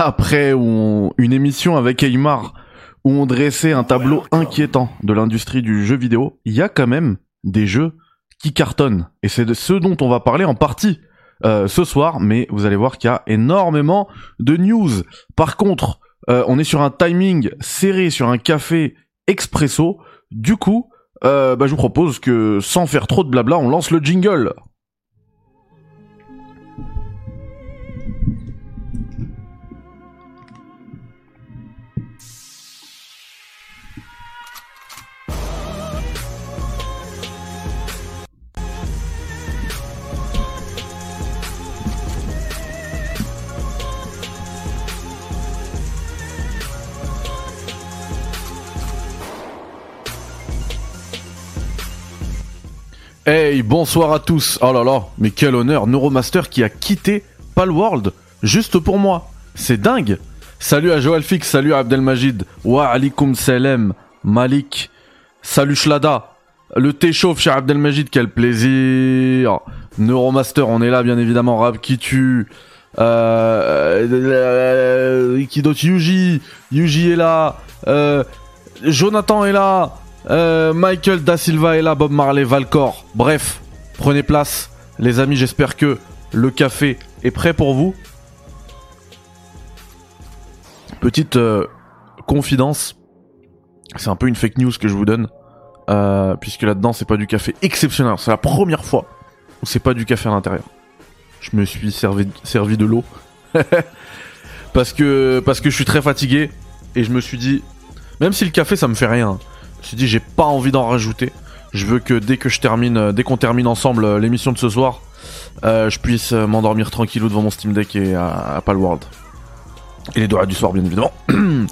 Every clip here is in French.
après une émission avec Aymar où on dressait un tableau inquiétant de l'industrie du jeu vidéo, il y a quand même des jeux qui cartonnent. Et c'est de ce dont on va parler en partie euh, ce soir, mais vous allez voir qu'il y a énormément de news. Par contre, euh, on est sur un timing serré, sur un café expresso. Du coup, euh, bah, je vous propose que sans faire trop de blabla, on lance le jingle. Hey, bonsoir à tous. Oh là là, mais quel honneur, Neuromaster qui a quitté Palworld juste pour moi. C'est dingue. Salut à Joël Fix, salut à Abdelmajid. Wa alikum salam, Malik. Salut Shlada. Le thé chauffe chez Abdelmajid, quel plaisir. Neuromaster, on est là bien évidemment. Rab qui tue. Euh, euh, Yuji. Yuji est là. Euh, Jonathan est là. Euh, Michael Da Silva est là, Bob Marley, Valcor. Bref, prenez place. Les amis, j'espère que le café est prêt pour vous. Petite euh, confidence. C'est un peu une fake news que je vous donne. Euh, puisque là-dedans, c'est pas du café exceptionnel. C'est la première fois où c'est pas du café à l'intérieur. Je me suis servi, servi de l'eau. parce que parce que je suis très fatigué et je me suis dit même si le café ça me fait rien je me suis dit, j'ai pas envie d'en rajouter. Je veux que dès que je termine, euh, dès qu'on termine ensemble euh, l'émission de ce soir, euh, je puisse m'endormir tranquillou devant mon Steam Deck et à, Palworld. Et les doigts du soir, bien évidemment.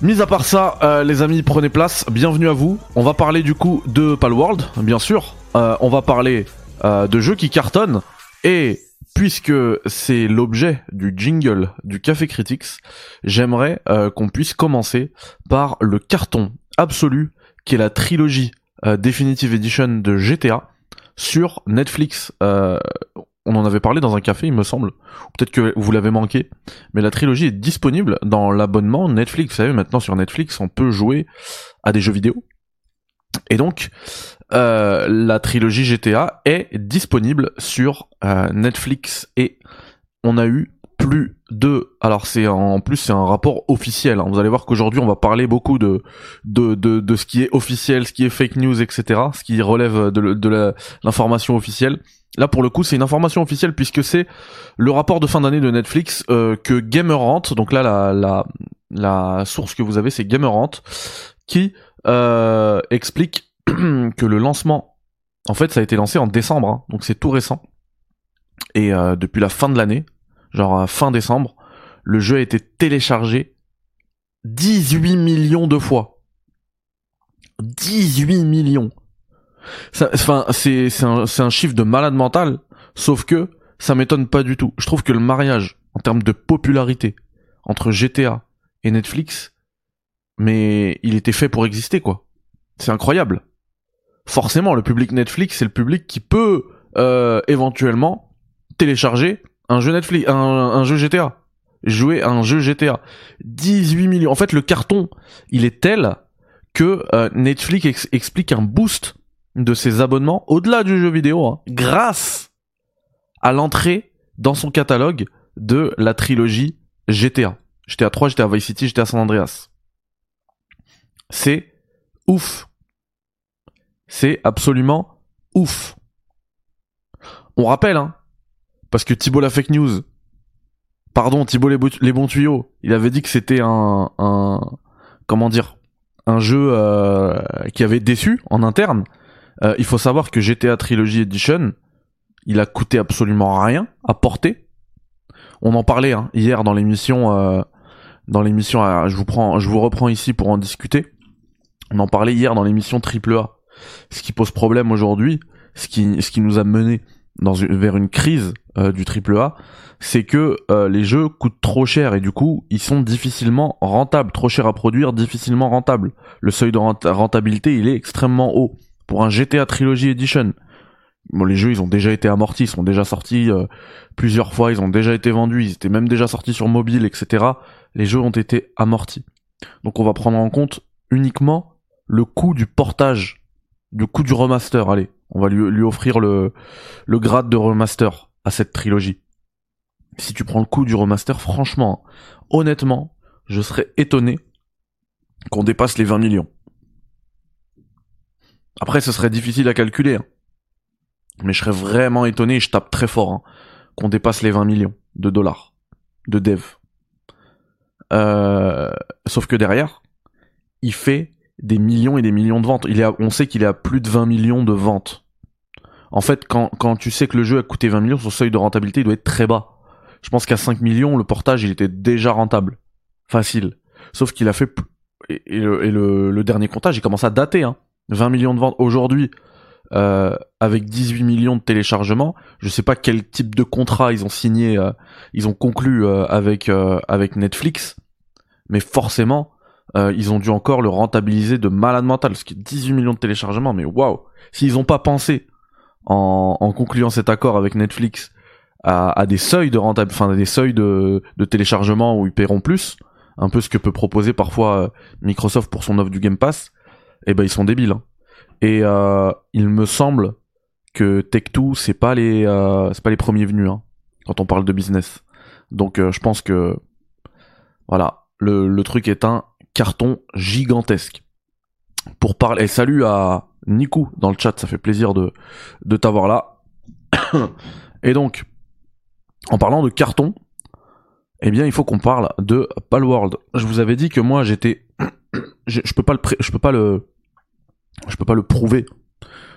Mis à part ça, les amis, prenez place. Bienvenue à vous. On va parler du coup de Palworld, bien sûr. on va parler de jeux qui cartonnent. Et puisque c'est l'objet du jingle du Café Critics, j'aimerais qu'on puisse commencer par le carton absolue, qui est la trilogie euh, Definitive Edition de GTA sur Netflix. Euh, on en avait parlé dans un café, il me semble. Peut-être que vous l'avez manqué. Mais la trilogie est disponible dans l'abonnement Netflix. Vous savez, maintenant sur Netflix, on peut jouer à des jeux vidéo. Et donc, euh, la trilogie GTA est disponible sur Netflix. Et on a eu plus de alors c'est en plus c'est un rapport officiel hein. vous allez voir qu'aujourd'hui on va parler beaucoup de, de de, ce qui est officiel ce qui est fake news etc ce qui relève de, de l'information officielle là pour le coup c'est une information officielle puisque c'est le rapport de fin d'année de Netflix euh, que Gamerant donc là la, la la source que vous avez c'est Gamerant qui euh, explique que le lancement en fait ça a été lancé en décembre hein. donc c'est tout récent et euh, depuis la fin de l'année genre fin décembre, le jeu a été téléchargé 18 millions de fois. 18 millions. Enfin, c'est un, un chiffre de malade mental, sauf que ça m'étonne pas du tout. Je trouve que le mariage, en termes de popularité, entre GTA et Netflix, mais il était fait pour exister, quoi. C'est incroyable. Forcément, le public Netflix, c'est le public qui peut euh, éventuellement télécharger un jeu Netflix, un, jeu GTA. Jouer un jeu GTA. 18 millions. En fait, le carton, il est tel que euh, Netflix explique un boost de ses abonnements au-delà du jeu vidéo, hein, grâce à l'entrée dans son catalogue de la trilogie GTA. GTA 3, GTA Vice City, GTA San Andreas. C'est ouf. C'est absolument ouf. On rappelle, hein, parce que Thibault la fake news, pardon, Thibault les, bons tuyaux, il avait dit que c'était un, un, comment dire, un jeu euh, qui avait déçu en interne. Euh, il faut savoir que GTA Trilogy Edition, il a coûté absolument rien à porter. On en parlait hein, hier dans l'émission, euh, dans l'émission, je vous prends, je vous reprends ici pour en discuter. On en parlait hier dans l'émission AAA. Ce qui pose problème aujourd'hui, ce qui, ce qui nous a mené vers une crise euh, du triple A, c'est que euh, les jeux coûtent trop cher et du coup ils sont difficilement rentables, trop cher à produire, difficilement rentables. Le seuil de rentabilité il est extrêmement haut pour un GTA Trilogy Edition Bon, les jeux, ils ont déjà été amortis, ils sont déjà sortis euh, plusieurs fois, ils ont déjà été vendus, ils étaient même déjà sortis sur mobile, etc. Les jeux ont été amortis. Donc on va prendre en compte uniquement le coût du portage, du coût du remaster. Allez, on va lui, lui offrir le, le grade de remaster à cette trilogie. Si tu prends le coût du remaster, franchement, honnêtement, je serais étonné qu'on dépasse les 20 millions. Après, ce serait difficile à calculer. Hein. Mais je serais vraiment étonné, je tape très fort, hein, qu'on dépasse les 20 millions de dollars de dev. Euh, sauf que derrière, il fait des millions et des millions de ventes. On sait qu'il est à plus de 20 millions de ventes. En fait, quand, tu sais que le jeu a coûté 20 millions, son seuil de rentabilité doit être très bas. Je pense qu'à 5 millions, le portage, il était déjà rentable. Facile. Sauf qu'il a fait... Et, le, dernier comptage, il commence à dater. Hein. 20 millions de ventes aujourd'hui, euh, avec 18 millions de téléchargements. Je sais pas quel type de contrat ils ont signé, euh, ils ont conclu euh, avec Netflix, mais forcément, ils ont dû encore le rentabiliser de malade mental, qu'il y a 18 millions de téléchargements. Mais waouh, s'ils ont pas pensé en, concluant cet accord avec Netflix à, des seuils de enfin des seuils de, téléchargement où ils paieront plus, un peu ce que peut proposer parfois Microsoft pour son offre du Game Pass, eh ben ils sont débiles. Hein. Et euh, il me semble que Tech2 c'est pas les euh, c'est pas les premiers venus hein, quand on parle de business. Donc euh, je pense que voilà, le truc est un carton gigantesque. Pour parler, et salut à Niku dans le chat, ça fait plaisir de t'avoir là. et donc, en parlant de carton, eh bien, il faut qu'on parle de Palworld. Je vous avais dit que moi, j'étais, je, je peux pas le, je peux pas le, je peux pas le prouver,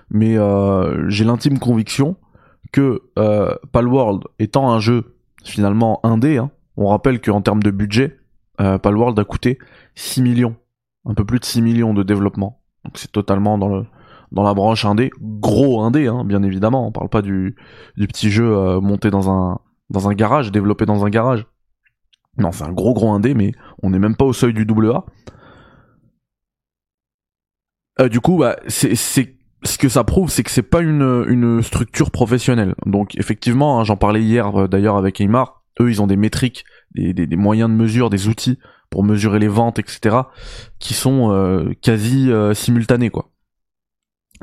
mais euh, j'ai l'intime conviction que euh, Palworld étant un jeu finalement indé, hein, on rappelle qu'en termes de budget, euh, Palworld a coûté 6 millions, un peu plus de 6 millions de développement. Donc c'est totalement dans le dans la branche indé, gros indé, hein, bien évidemment. On parle pas du, du petit jeu euh, monté dans un dans un garage, développé dans un garage. Non, c'est un gros gros indé, mais on n'est même pas au seuil du double A. Euh, du coup, bah, c'est ce que ça prouve, c'est que c'est pas une, une structure professionnelle. Donc effectivement, hein, j'en parlais hier euh, d'ailleurs avec Aymar. Eux, ils ont des métriques, des, des, moyens de mesure, des outils pour mesurer les ventes, etc., qui sont euh, quasi simultanés, quoi.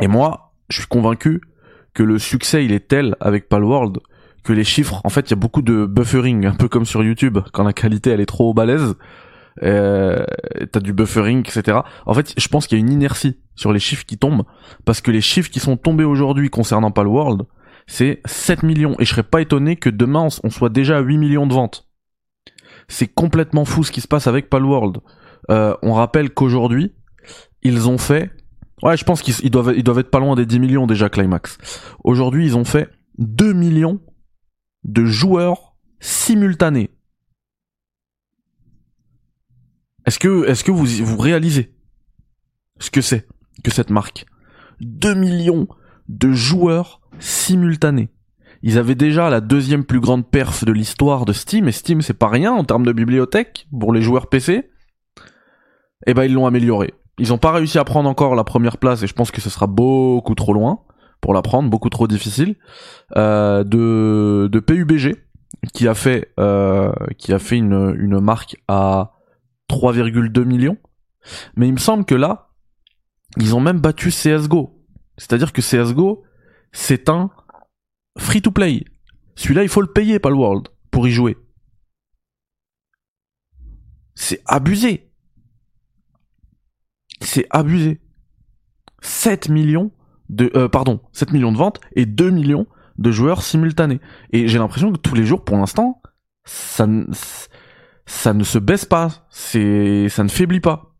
Et moi, je suis convaincu que le succès, il est tel avec Palworld que les chiffres, en fait, il y a beaucoup de buffering, un peu comme sur YouTube, quand la qualité elle est trop balèze, euh, t'as du buffering, etc. En fait, je pense qu'il y a une inertie sur les chiffres qui tombent, parce que les chiffres qui sont tombés aujourd'hui concernant Palworld, c'est 7 millions, et je serais pas étonné que demain on soit déjà à 8 millions de ventes. C'est complètement fou ce qui se passe avec Palworld. Euh, on rappelle qu'aujourd'hui, ils ont fait... Ouais, je pense qu'ils doivent, ils doivent être pas loin des 10 millions déjà, Climax. Aujourd'hui, ils ont fait 2 millions de joueurs simultanés Est-ce que, est-ce que vous, vous réalisez ce que c'est que cette marque? 2 millions de joueurs simultanés. Ils avaient déjà la deuxième plus grande perf de l'histoire de Steam, et Steam c'est pas rien en termes de bibliothèque pour les joueurs PC. Et eh ben ils l'ont amélioré. Ils ont pas réussi à prendre encore la première place, et je pense que ce sera beaucoup trop loin pour la prendre, beaucoup trop difficile. Euh, de, de PUBG qui a fait euh, qui a fait une, une marque à 3,2 millions. Mais il me semble que là, ils ont même battu CSGO. C'est-à-dire que CSGO, c'est un free-to-play. Celui-là, il faut le payer, pas le World, pour y jouer. C'est abusé. C'est abusé. 7 millions de euh, pardon, 7 millions de ventes et 2 millions de joueurs simultanés. Et j'ai l'impression que tous les jours pour l'instant, ça ça ne se baisse pas, c'est ça ne faiblit pas.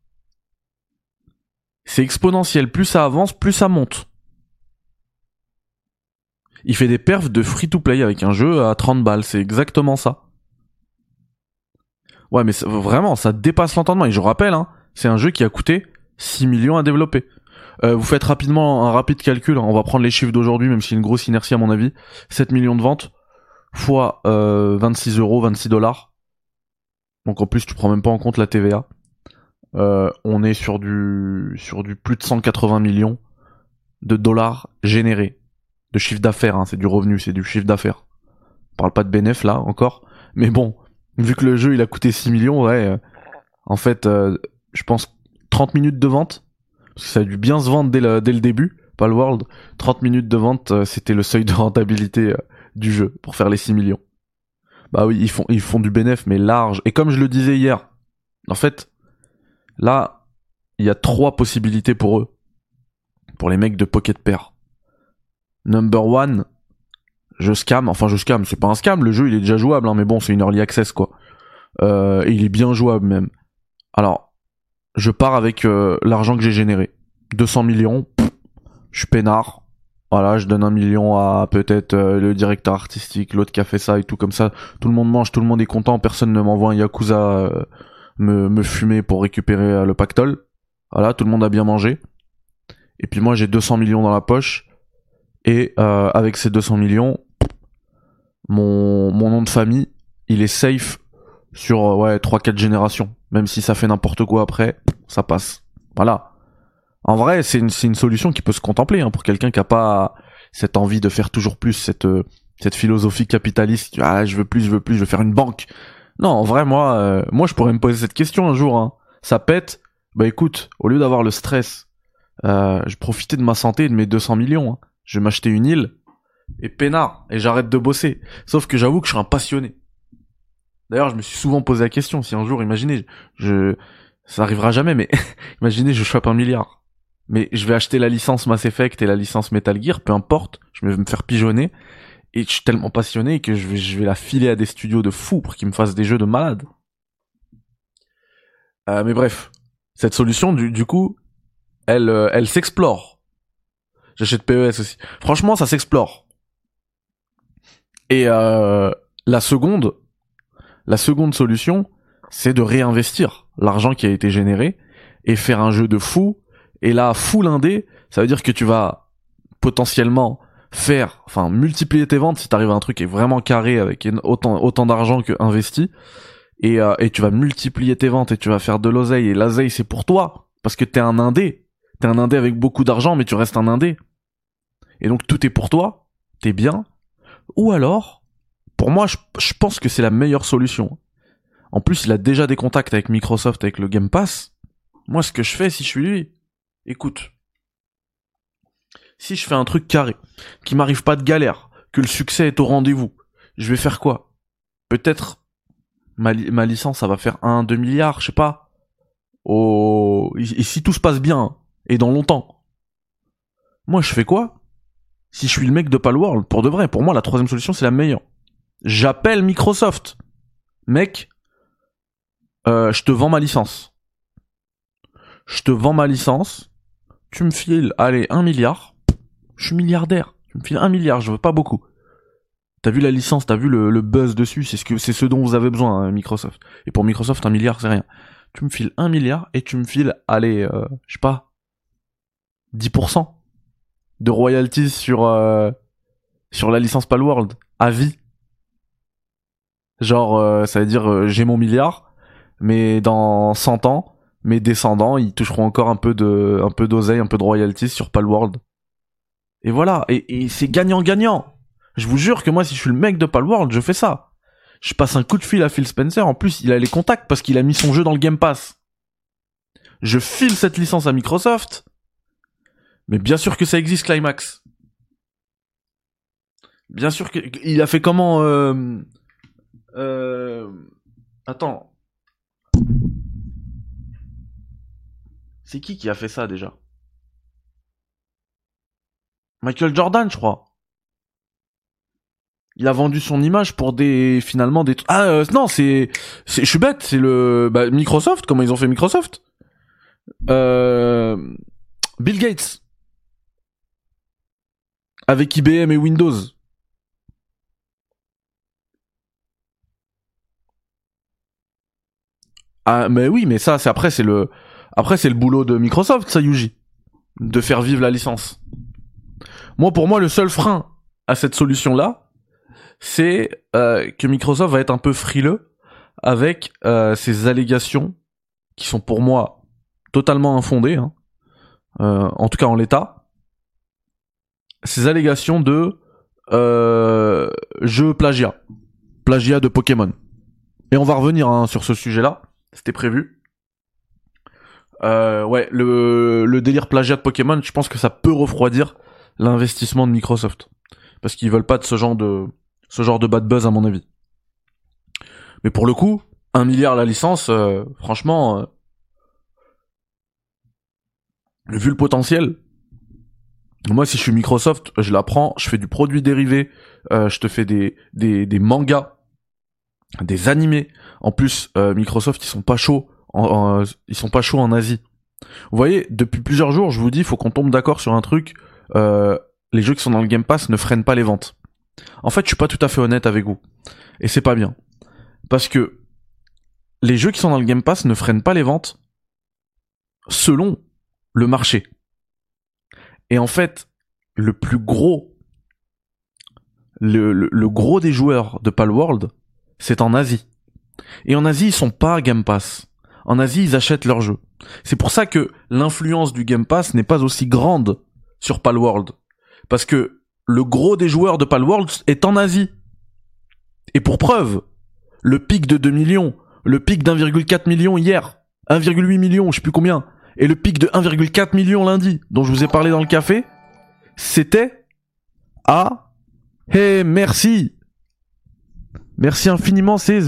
C'est exponentiel, plus ça avance, plus ça monte. Il fait des perfs de free to play avec un jeu à 30 balles, c'est exactement ça. Ouais, mais vraiment, ça dépasse l'entendement. Et je rappelle, hein, c'est un jeu qui a coûté 6 millions à développer. Euh, vous faites rapidement un rapide calcul, hein. on va prendre les chiffres d'aujourd'hui, même si une grosse inertie à mon avis. 7 millions de ventes, fois 26 euh, euros, 26 dollars. Donc en plus, tu prends même pas en compte la TVA. Euh, on est sur du sur du plus de 180 millions de dollars générés de chiffre d'affaires, hein, c'est du revenu, c'est du chiffre d'affaires. On parle pas de bénéf là encore, mais bon, vu que le jeu il a coûté 6 millions, ouais, euh, en fait, euh, je pense 30 minutes de vente, parce que ça a dû bien se vendre dès le, début, pas le World, 30 minutes de vente, euh, c'était le seuil de rentabilité du jeu pour faire les 6 millions. Bah oui, ils font, ils font du bénéf, mais large. Et comme je le disais hier, en fait, là, il y a trois possibilités pour eux. Pour les mecs de Pocket Pair. Number one, je scam. Enfin, je scam. C'est pas un scam. Le jeu, il est déjà jouable, hein, mais bon, c'est une early access, quoi. Euh, et il est bien jouable, même. Alors, je pars avec euh, l'argent que j'ai généré. 200 millions. je suis peinard. Voilà, je donne un million à peut-être euh, le directeur artistique, l'autre qui a fait ça et tout comme ça. Tout le monde mange, tout le monde est content, personne ne m'envoie un yakuza euh, me, me fumer pour récupérer le pactole. Voilà, tout le monde a bien mangé. Et puis moi j'ai 200 millions dans la poche. Et avec ces 200 millions, mon, mon nom de famille, il est safe sur ouais 3-4 générations. Même si ça fait n'importe quoi après, ça passe. Voilà. En vrai, c'est une, une, solution qui peut se contempler hein, pour quelqu'un qui a pas cette envie de faire toujours plus, cette, euh, cette philosophie capitaliste. Ah, je veux plus, je veux plus, je veux faire une banque. Non, en vrai, moi, euh, moi, je pourrais me poser cette question un jour. Hein. Ça pète. Bah écoute, au lieu d'avoir le stress, euh, je profitais de ma santé et de mes 200 millions. Hein. Je vais m'acheter une île et peinard et j'arrête de bosser. Sauf que j'avoue que je suis un passionné. D'ailleurs, je me suis souvent posé la question si un jour, imaginez, je, ça arrivera jamais, mais imaginez, je chope un milliard mais je vais acheter la licence Mass Effect et la licence Metal Gear, peu importe, je vais me faire pigeonner, et je suis tellement passionné que je vais, la filer à des studios de fous pour qu'ils me fassent des jeux de malade. Euh, mais bref, cette solution, du, du coup, elle, euh, elle s'explore. J'achète PES aussi. Franchement, ça s'explore. Et euh, la seconde, la seconde solution, c'est de réinvestir l'argent qui a été généré et faire un jeu de fou. Et là, full indé, ça veut dire que tu vas potentiellement faire, enfin multiplier tes ventes si t'arrives à un truc qui est vraiment carré avec autant d'argent que investi, et euh, et tu vas multiplier tes ventes et tu vas faire de l'oseille. Et l'oseille c'est pour toi parce que t'es un indé, t'es un indé avec beaucoup d'argent mais tu restes un indé, et donc tout est pour toi, t'es bien, ou alors, pour moi je, pense que c'est la meilleure solution. En plus il a déjà des contacts avec Microsoft avec le Game Pass. Moi ce que je fais si je suis lui, écoute, si je fais un truc carré, qui m'arrive pas de galère, que le succès est au rendez-vous, je vais faire quoi? Peut-être ma, ma, licence, ça va faire 1, 2 milliards, je sais pas. Oh, et si tout se passe bien, et dans longtemps, moi je fais quoi? Si je suis le mec de Palworld, pour de vrai, pour moi la troisième solution c'est la meilleure. J'appelle Microsoft. Mec, euh, je te vends ma licence. Je te vends ma licence tu me files, allez, un milliard, je suis milliardaire. Tu me files un milliard, je veux pas beaucoup. T'as vu la licence, t'as vu le, buzz dessus, c'est ce ce dont vous avez besoin, hein, Microsoft. Et pour Microsoft, un milliard, c'est rien. Tu me files un milliard et tu me files, allez, euh, je sais pas, 10% de royalties sur euh, sur la licence Palworld à vie. Genre, euh, ça veut dire j'ai mon milliard, mais dans 100 ans, mes descendants, ils toucheront encore un peu de, un peu d'oseille, un peu de royalties sur Palworld. Et voilà. Et, c'est gagnant-gagnant. Je vous jure que moi, si je suis le mec de Palworld, je fais ça. Je passe un coup de fil à Phil Spencer. En plus, il a les contacts parce qu'il a mis son jeu dans le Game Pass. Je file cette licence à Microsoft. Mais bien sûr que ça existe, Climax. Bien sûr que il a fait comment euh... Euh... Attends, C'est qui qui a fait ça déjà? Michael Jordan, je crois. Il a vendu son image pour des finalement des ah euh, non c'est je suis bête c'est le bah, Microsoft comment ils ont fait Microsoft? Euh, Bill Gates avec IBM et Windows ah mais oui mais ça c'est après c'est le après, c'est le boulot de Microsoft, ça, Yuji, de faire vivre la licence. Moi, pour moi, le seul frein à cette solution-là, c'est euh, que Microsoft va être un peu frileux avec euh, ces allégations qui sont pour moi totalement infondées, hein. euh, en tout cas en l'état, ces allégations de euh, jeu plagiat, plagiat de Pokémon. Et on va revenir hein, sur ce sujet-là, c'était prévu. Euh, ouais, le, le délire plagiat de Pokémon, je pense que ça peut refroidir l'investissement de Microsoft. Parce qu'ils veulent pas de ce genre de, ce genre de bad buzz à mon avis. Mais pour le coup, un milliard la licence, euh, franchement, euh, vu le potentiel, moi si je suis Microsoft, je la prends, je fais du produit dérivé, euh, je te fais des, des, des mangas, des animés. En plus, Microsoft ils sont pas chauds, ils sont pas chauds en Asie. Vous voyez, depuis plusieurs jours, je vous dis, faut qu'on tombe d'accord sur un truc. les jeux qui sont dans le Game Pass ne freinent pas les ventes. En fait, je suis pas tout à fait honnête avec vous. Et c'est pas bien. Parce que les jeux qui sont dans le Game Pass ne freinent pas les ventes selon le marché. Et en fait, le plus gros, le, gros des joueurs de Palworld, c'est en Asie. Et en Asie, ils sont pas Game Pass. En Asie, ils achètent leurs jeux. C'est pour ça que l'influence du Game Pass n'est pas aussi grande sur Palworld. Parce que le gros des joueurs de Palworld est en Asie. Et pour preuve, le pic de 2 millions, le pic d'1,4 million hier, 1,8 million, je sais plus combien, et le pic de 1,4 million lundi, dont je vous ai parlé dans le café, c'était à... Hey, merci Merci infiniment, c'est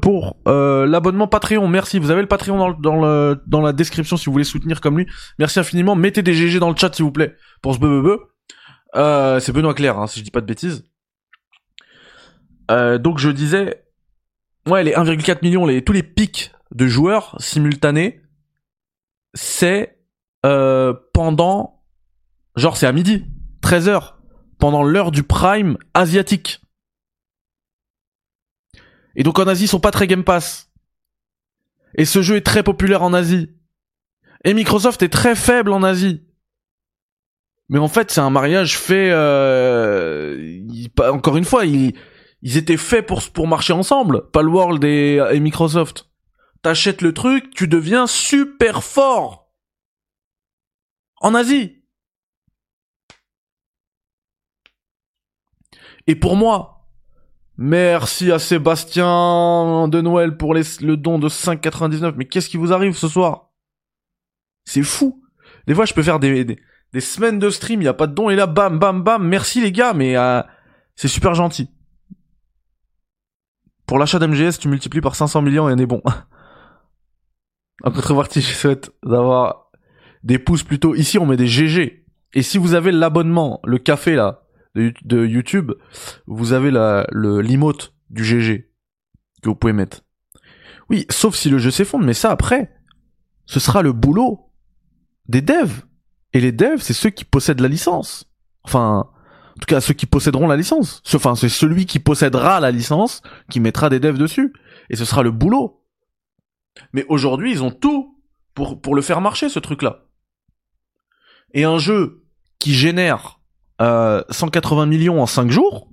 pour euh, l'abonnement Patreon. Merci, vous avez le Patreon dans, la description si vous voulez soutenir comme lui. Merci infiniment, mettez des GG dans le chat s'il vous plaît pour ce euh, c'est Benoît Claire, hein, si je dis pas de bêtises. Euh, donc je disais, ouais, les 1,4 millions, les, tous les pics de joueurs simultanés, c'est euh, pendant, genre c'est à midi, 13h, pendant l'heure du prime asiatique. Et donc en Asie, ils sont pas très Game Pass. Et ce jeu est très populaire en Asie. Et Microsoft est très faible en Asie. Mais en fait, c'est un mariage fait. Euh, encore une fois, ils, étaient faits pour pour marcher ensemble. Palworld et, et Microsoft. T'achètes le truc, tu deviens super fort en Asie. Et pour moi, merci à Sébastien de Noël pour le don de 5,99. Mais qu'est-ce qui vous arrive ce soir? C'est fou. Des fois, je peux faire des, semaines de stream, il y a pas de don et là bam bam bam, merci les gars, mais euh, c'est super gentil. Pour l'achat d'MGS, tu multiplies par 500 millions et on est bon. en contrepartie, je souhaite d'avoir des pouces plutôt. Ici, on met des GG. Et si vous avez l'abonnement, le café là de, YouTube, vous avez la, le l'emote du GG que vous pouvez mettre. Oui, sauf si le jeu s'effondre, mais ça après, ce sera le boulot des devs. Et les devs, c'est ceux qui possèdent la licence. Enfin, en tout cas, ceux qui posséderont la licence. Enfin, c'est celui qui possédera la licence qui mettra des devs dessus. Et ce sera le boulot. Mais aujourd'hui, ils ont tout pour, pour le faire marcher, ce truc-là. Et un jeu qui génère euh, 180 millions en 5 jours,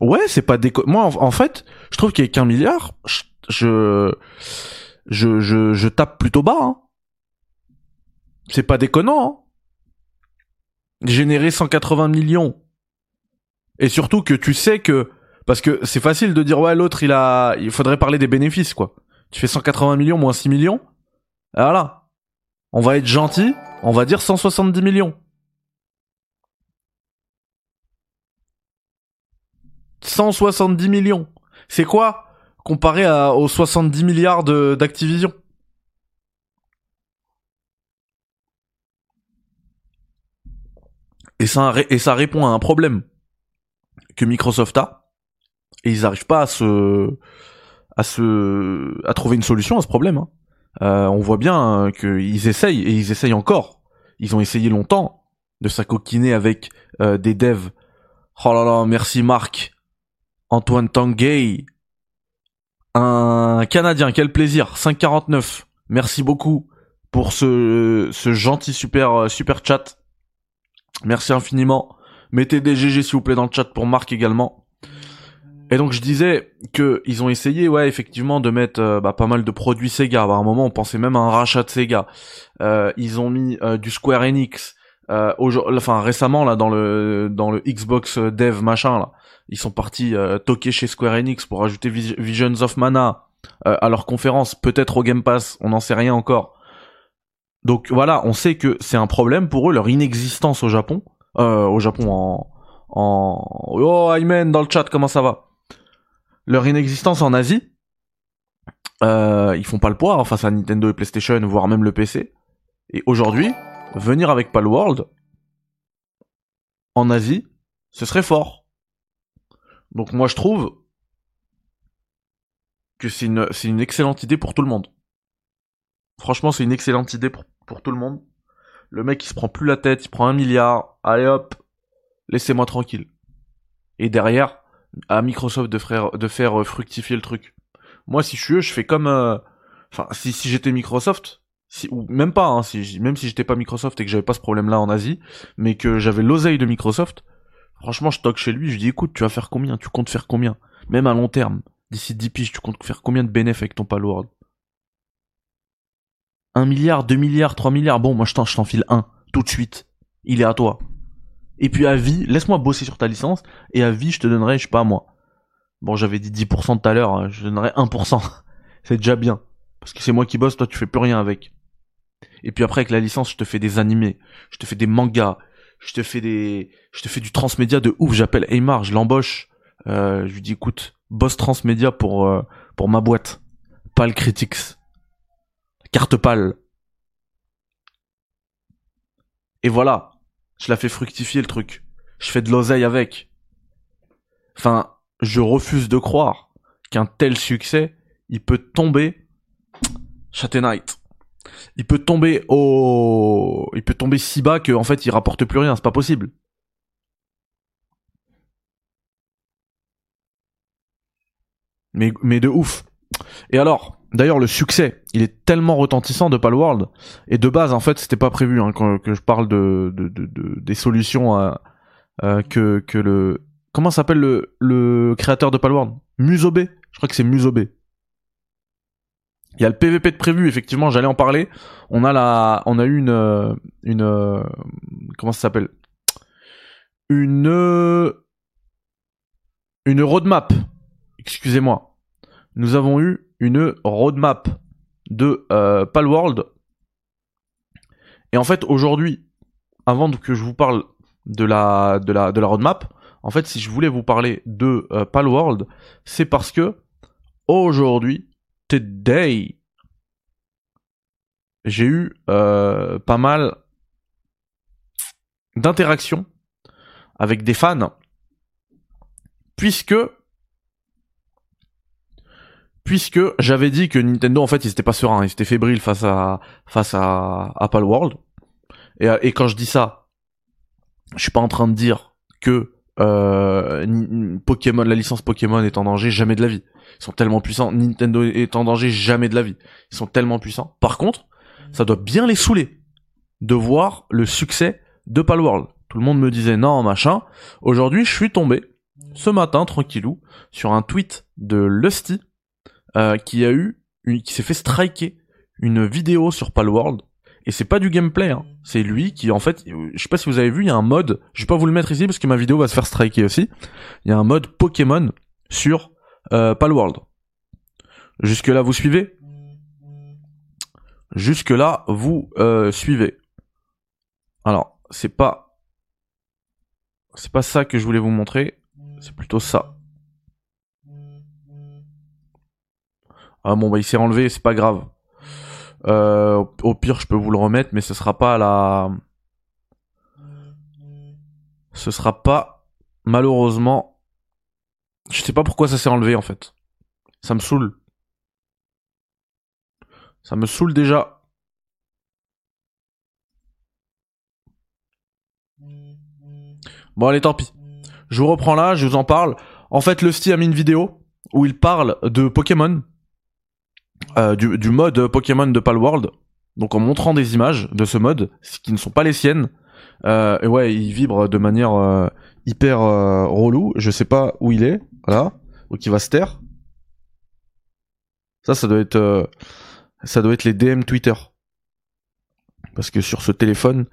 ouais, c'est pas déco... Moi, en, fait, je trouve qu'avec un milliard, je, je, je, je tape plutôt bas. Hein. C'est pas déconnant. Hein Générer 180 millions. Et surtout que tu sais que parce que c'est facile de dire ouais l'autre il a il faudrait parler des bénéfices quoi. Tu fais 180 millions moins 6 millions. Voilà. On va être gentil, on va dire 170 millions. 170 millions. C'est quoi comparé aux 70 milliards d'Activision? Et ça, et ça répond à un problème que Microsoft a. Et ils n'arrivent pas à se, à se, trouver une solution à ce problème. Hein. Euh, on voit bien qu'ils essayent et ils essayent encore. Ils ont essayé longtemps de s'acoquiner avec euh, des devs. Oh là là, merci Marc. Antoine Tanguay. Un Canadien, quel plaisir. 5,49. Merci beaucoup pour ce, ce gentil super, super chat. Merci infiniment. Mettez des GG s'il vous plaît dans le chat pour Marc également. Et donc je disais que ils ont essayé, ouais, effectivement, de mettre euh, bah, pas mal de produits Sega. Bah, à un moment, on pensait même à un rachat de Sega. Euh, ils ont mis euh, du Square Enix, Euh, enfin récemment là dans le dans le Xbox Dev machin là, ils sont partis euh, toquer chez Square Enix pour ajouter Visions of Mana euh, à leur conférence, peut-être au Game Pass, on n'en sait rien encore. Donc voilà, on sait que c'est un problème pour eux leur inexistence au Japon, euh, au Japon en en oh Ayman dans le chat comment ça va? Leur inexistence en Asie, euh, ils font pas le poids hein, face à Nintendo et PlayStation, voire même le PC. Et aujourd'hui, venir avec Palworld en Asie, ce serait fort. Donc moi je trouve que c'est une, une excellente idée pour tout le monde. Franchement, c'est une excellente idée pour, pour tout le monde. Le mec, il se prend plus la tête, il prend un milliard, allez hop, laissez-moi tranquille. Et derrière, à Microsoft de faire, euh, fructifier le truc. Moi, si je suis eux, je fais comme, euh, enfin, si, j'étais Microsoft, ou même pas, hein, si, même si j'étais pas Microsoft et que j'avais pas ce problème-là en Asie, mais que j'avais l'oseille de Microsoft, franchement, je toque chez lui, je dis, écoute, tu vas faire combien? Tu comptes faire combien? Même à long terme, d'ici 10 piges, tu comptes faire combien de bénéfices avec ton Palworld? 1 milliard, 2 milliards, 3 milliards, bon, moi je t'enfile un, tout de suite. Il est à toi. Et puis à vie, laisse-moi bosser sur ta licence, et à vie, je te donnerai, je sais pas moi. Bon, j'avais dit 10% tout à l'heure, hein, je donnerai 1%. c'est déjà bien. Parce que c'est moi qui bosse, toi tu fais plus rien avec. Et puis après avec la licence, je te fais des animés, je te fais des mangas, je te fais des, je te fais du transmédia de ouf. J'appelle Aymar, je l'embauche. Euh, je lui dis écoute, boss transmédia pour euh, pour ma boîte, Pal Critics, carte pâle. Et voilà, je la fais fructifier le truc. Je fais de l'oseille avec. Enfin, je refuse de croire qu'un tel succès, il peut tomber Knight il peut tomber au, il peut tomber si bas qu'en fait il rapporte plus rien, c'est pas possible. Mais, mais de ouf. Et alors, d'ailleurs, le succès, il est tellement retentissant de Palworld. Et de base, en fait, c'était pas prévu hein, que je parle de, de, de, des solutions à, que, le. Comment s'appelle le, créateur de Palworld? Musobé Je crois que c'est Musobé. Il y a le PVP de prévu, effectivement, j'allais en parler. On a la, on a eu une, une, comment ça s'appelle? Une, une roadmap. Excusez-moi. Nous avons eu une roadmap de euh, Palworld. Et en fait, aujourd'hui, avant que je vous parle de la, de la, de la roadmap, en fait, si je voulais vous parler de euh, Palworld, c'est parce que aujourd'hui, today, j'ai eu euh, pas mal d'interactions avec des fans, puisque puisque j'avais dit que Nintendo en fait ils étaient pas sereins, ils étaient fébriles face à face à Apple World. Et, quand je dis ça, je suis pas en train de dire que euh, Pokémon, la licence Pokémon est en danger jamais de la vie. Ils sont tellement puissants. Nintendo est en danger jamais de la vie. Ils sont tellement puissants. Par contre, ça doit bien les saouler de voir le succès de Palworld. Tout le monde me disait non, machin. Aujourd'hui, je suis tombé ce matin, tranquillou, sur un tweet de Lusty euh, qui a eu, une, qui s'est fait striker une vidéo sur Palworld. Et c'est pas du gameplay, hein. c'est lui qui en fait, je sais pas si vous avez vu, il y a un mode, je vais pas vous le mettre ici parce que ma vidéo va se faire striker aussi. Il y a un mode Pokémon sur euh, Palworld. Jusque là, vous suivez? Jusque là, vous euh, suivez. Alors, c'est pas c'est pas ça que je voulais vous montrer, c'est plutôt ça. Ah bon bah il s'est enlevé, c'est pas grave. Euh, au pire, je peux vous le remettre, mais ce sera pas la. Ce sera pas malheureusement. Je sais pas pourquoi ça s'est enlevé en fait. Ça me saoule. Ça me saoule déjà. Bon allez tant pis. Je vous reprends là, je vous en parle. En fait, Lusty a mis une vidéo où il parle de Pokémon, euh, du, mode Pokémon de Palworld, donc en montrant des images de ce mode, qui ne sont pas les siennes. Euh, et ouais, il vibre de manière euh, hyper relou. Je sais pas où il est, voilà. Donc il va se taire. Ça, ça doit être ça doit être les DM Twitter. parce que sur ce téléphone,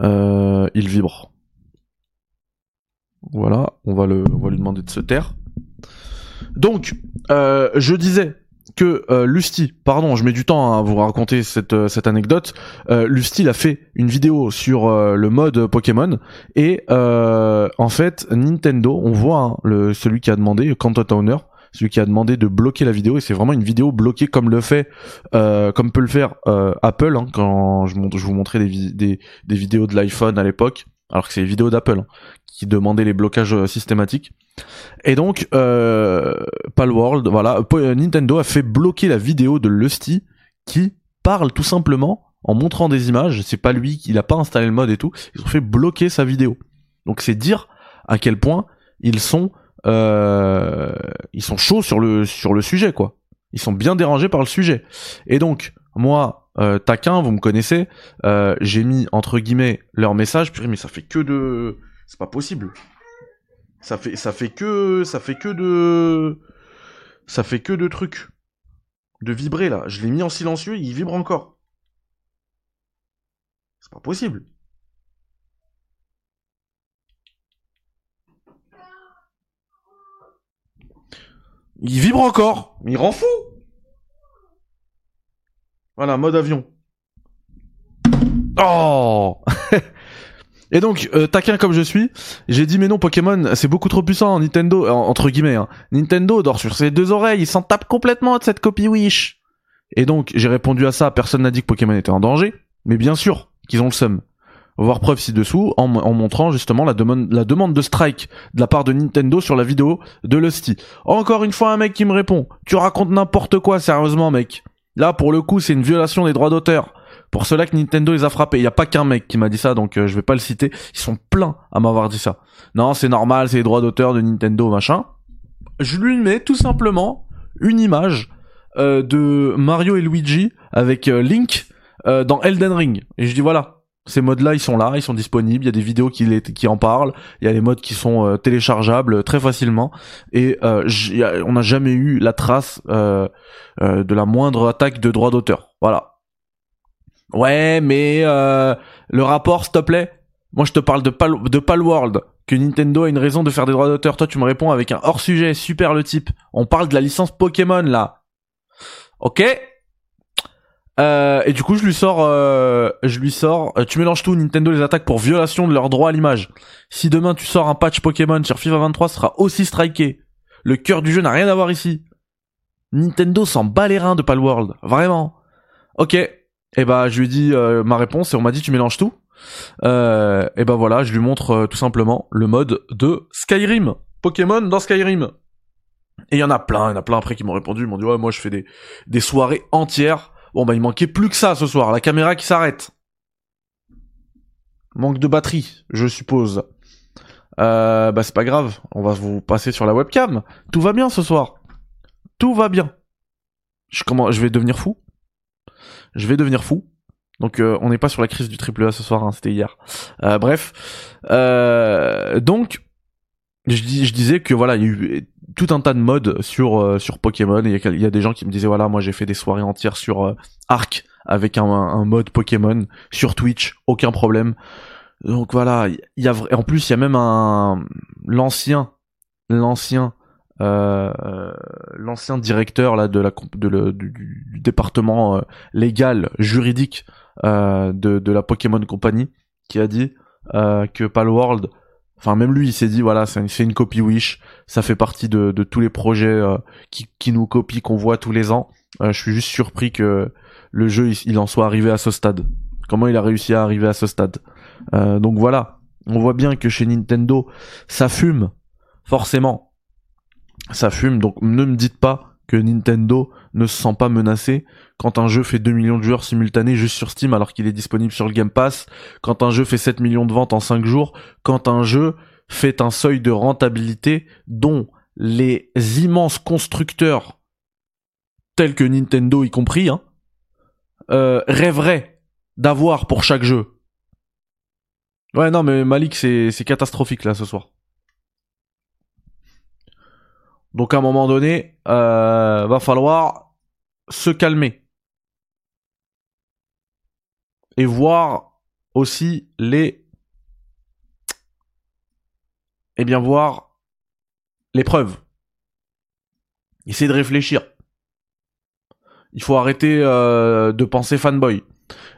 il vibre. Voilà, on va, le, on va lui demander de se taire. Donc, je disais que euh, Lusty, pardon, je mets du temps à vous raconter cette, euh, cette anecdote. Euh, Lusty il a fait une vidéo sur euh, le mode Pokémon et euh, en fait Nintendo, on voit hein, le celui qui a demandé, Canto Owner, celui qui a demandé de bloquer la vidéo et c'est vraiment une vidéo bloquée comme le fait, euh, comme peut le faire euh, Apple hein, quand je, je vous montrais des, des, des vidéos de l'iPhone à l'époque, alors que c'est les vidéos d'Apple hein, qui demandaient les blocages euh, systématiques. Et donc, euh, Palworld, voilà, Po- euh, Nintendo a fait bloquer la vidéo de Lusty qui parle tout simplement en montrant des images. C'est pas lui, il a pas installé le mode et tout. Ils ont fait bloquer sa vidéo. Donc c'est dire à quel point ils sont, euh, ils sont chauds sur le sur le sujet quoi. Ils sont bien dérangés par le sujet. Et donc moi, euh, taquin, vous me connaissez, euh, j'ai mis entre guillemets leur message. Purée, mais ça fait que de, c'est pas possible. Ça fait, ça fait que, ça fait que de, ça fait que de trucs, de vibrer là. Je l'ai mis en silencieux, il vibre encore. C'est pas possible. Il vibre encore, il rend fou. Voilà, mode avion. Oh Et donc, euh, taquin comme je suis, j'ai dit mais non Pokémon, c'est beaucoup trop puissant, Nintendo, euh, entre guillemets, hein. Nintendo dort sur ses deux oreilles, il s'en tape complètement de cette copie Wish. Et donc, j'ai répondu à ça, personne n'a dit que Pokémon était en danger, mais bien sûr qu'ils ont le seum. Voir preuve ci-dessous en, montrant justement la demande, la demande de strike de la part de Nintendo sur la vidéo de Lusty. Encore une fois, un mec qui me répond, tu racontes n'importe quoi, sérieusement mec. Là, pour le coup, c'est une violation des droits d'auteur. Pour cela que Nintendo les a frappés. Il y a pas qu'un mec qui m'a dit ça, donc euh, je vais pas le citer. Ils sont pleins à m'avoir dit ça. Non, c'est normal, c'est les droits d'auteur de Nintendo, machin. Je lui mets tout simplement une image euh, de Mario et Luigi avec euh, Link euh, dans Elden Ring. Et je dis voilà, ces modes-là, ils sont là, ils sont disponibles. Il y a des vidéos qui, en parlent. Il y a les modes qui sont euh, téléchargeables très facilement. Et euh, on n'a jamais eu la trace euh, euh, de la moindre attaque de droit d'auteur. Voilà. Ouais, mais euh, le rapport, s'il te plaît. Moi, je te parle de Pal, de Palworld, que Nintendo a une raison de faire des droits d'auteur. Toi, tu me réponds avec un hors sujet, super le type. On parle de la licence Pokémon là. Ok? Euh, et du coup, je lui sors, euh, je lui sors. euh, tu mélanges tout. Nintendo les attaque pour violation de leur droit à l'image. Si demain tu sors un patch Pokémon sur FIFA 23, ce sera aussi striké. Le cœur du jeu n'a rien à voir ici. Nintendo s'en bat les reins de Palworld, vraiment. Ok. Et bah je lui dis euh, ma réponse et on m'a dit tu mélanges tout. Et bah voilà, je lui montre tout simplement le mode de Skyrim. Pokémon dans Skyrim. Et il y en a plein, il y en a plein après qui m'ont répondu, ils m'ont dit ouais moi je fais des, des soirées entières. Bon bah il manquait plus que ça ce soir, la caméra qui s'arrête. Manque de batterie, je suppose. Euh, bah c'est pas grave, on va vous passer sur la webcam. Tout va bien ce soir. Tout va bien. Je, comment, je vais devenir fou. Je vais devenir fou. Donc euh, on n'est pas sur la crise du triple A ce soir, hein, c'était hier. Euh, bref. Euh, donc je, je disais que voilà, il y a eu tout un tas de modes sur euh, sur Pokémon. Il y, a des gens qui me disaient voilà, moi j'ai fait des soirées entières sur euh, Arc avec un, mode Pokémon sur Twitch, aucun problème. Donc voilà, il y a en plus il y a même un l'ancien l'ancien euh, l'ancien directeur là de la de le- du, département euh, légal juridique de de la Pokémon Company qui a dit que Palworld enfin même lui il s'est dit voilà c'est une, une copie Wish. Ça fait partie de, tous les projets euh, qui, nous copient qu'on voit tous les ans. Euh, je suis juste surpris que le jeu il, il en soit arrivé à ce stade. Comment il a réussi à arriver à ce stade. Euh, donc voilà. On voit bien que chez Nintendo ça fume. Forcément. Ça fume. Donc ne me dites pas que Nintendo ne se sent pas menacé quand un jeu fait 2 millions de joueurs simultanés juste sur Steam alors qu'il est disponible sur le Game Pass, quand un jeu fait 7 millions de ventes en 5 jours, quand un jeu fait un seuil de rentabilité dont les immenses constructeurs tels que Nintendo y compris hein, euh, rêveraient d'avoir pour chaque jeu. Ouais non mais Malik c'est c'est catastrophique là ce soir. Donc à un moment donné, euh, va falloir se calmer. et voir aussi les eh bien voir les preuves. Essayez de réfléchir. Il faut arrêter euh, de penser fanboy.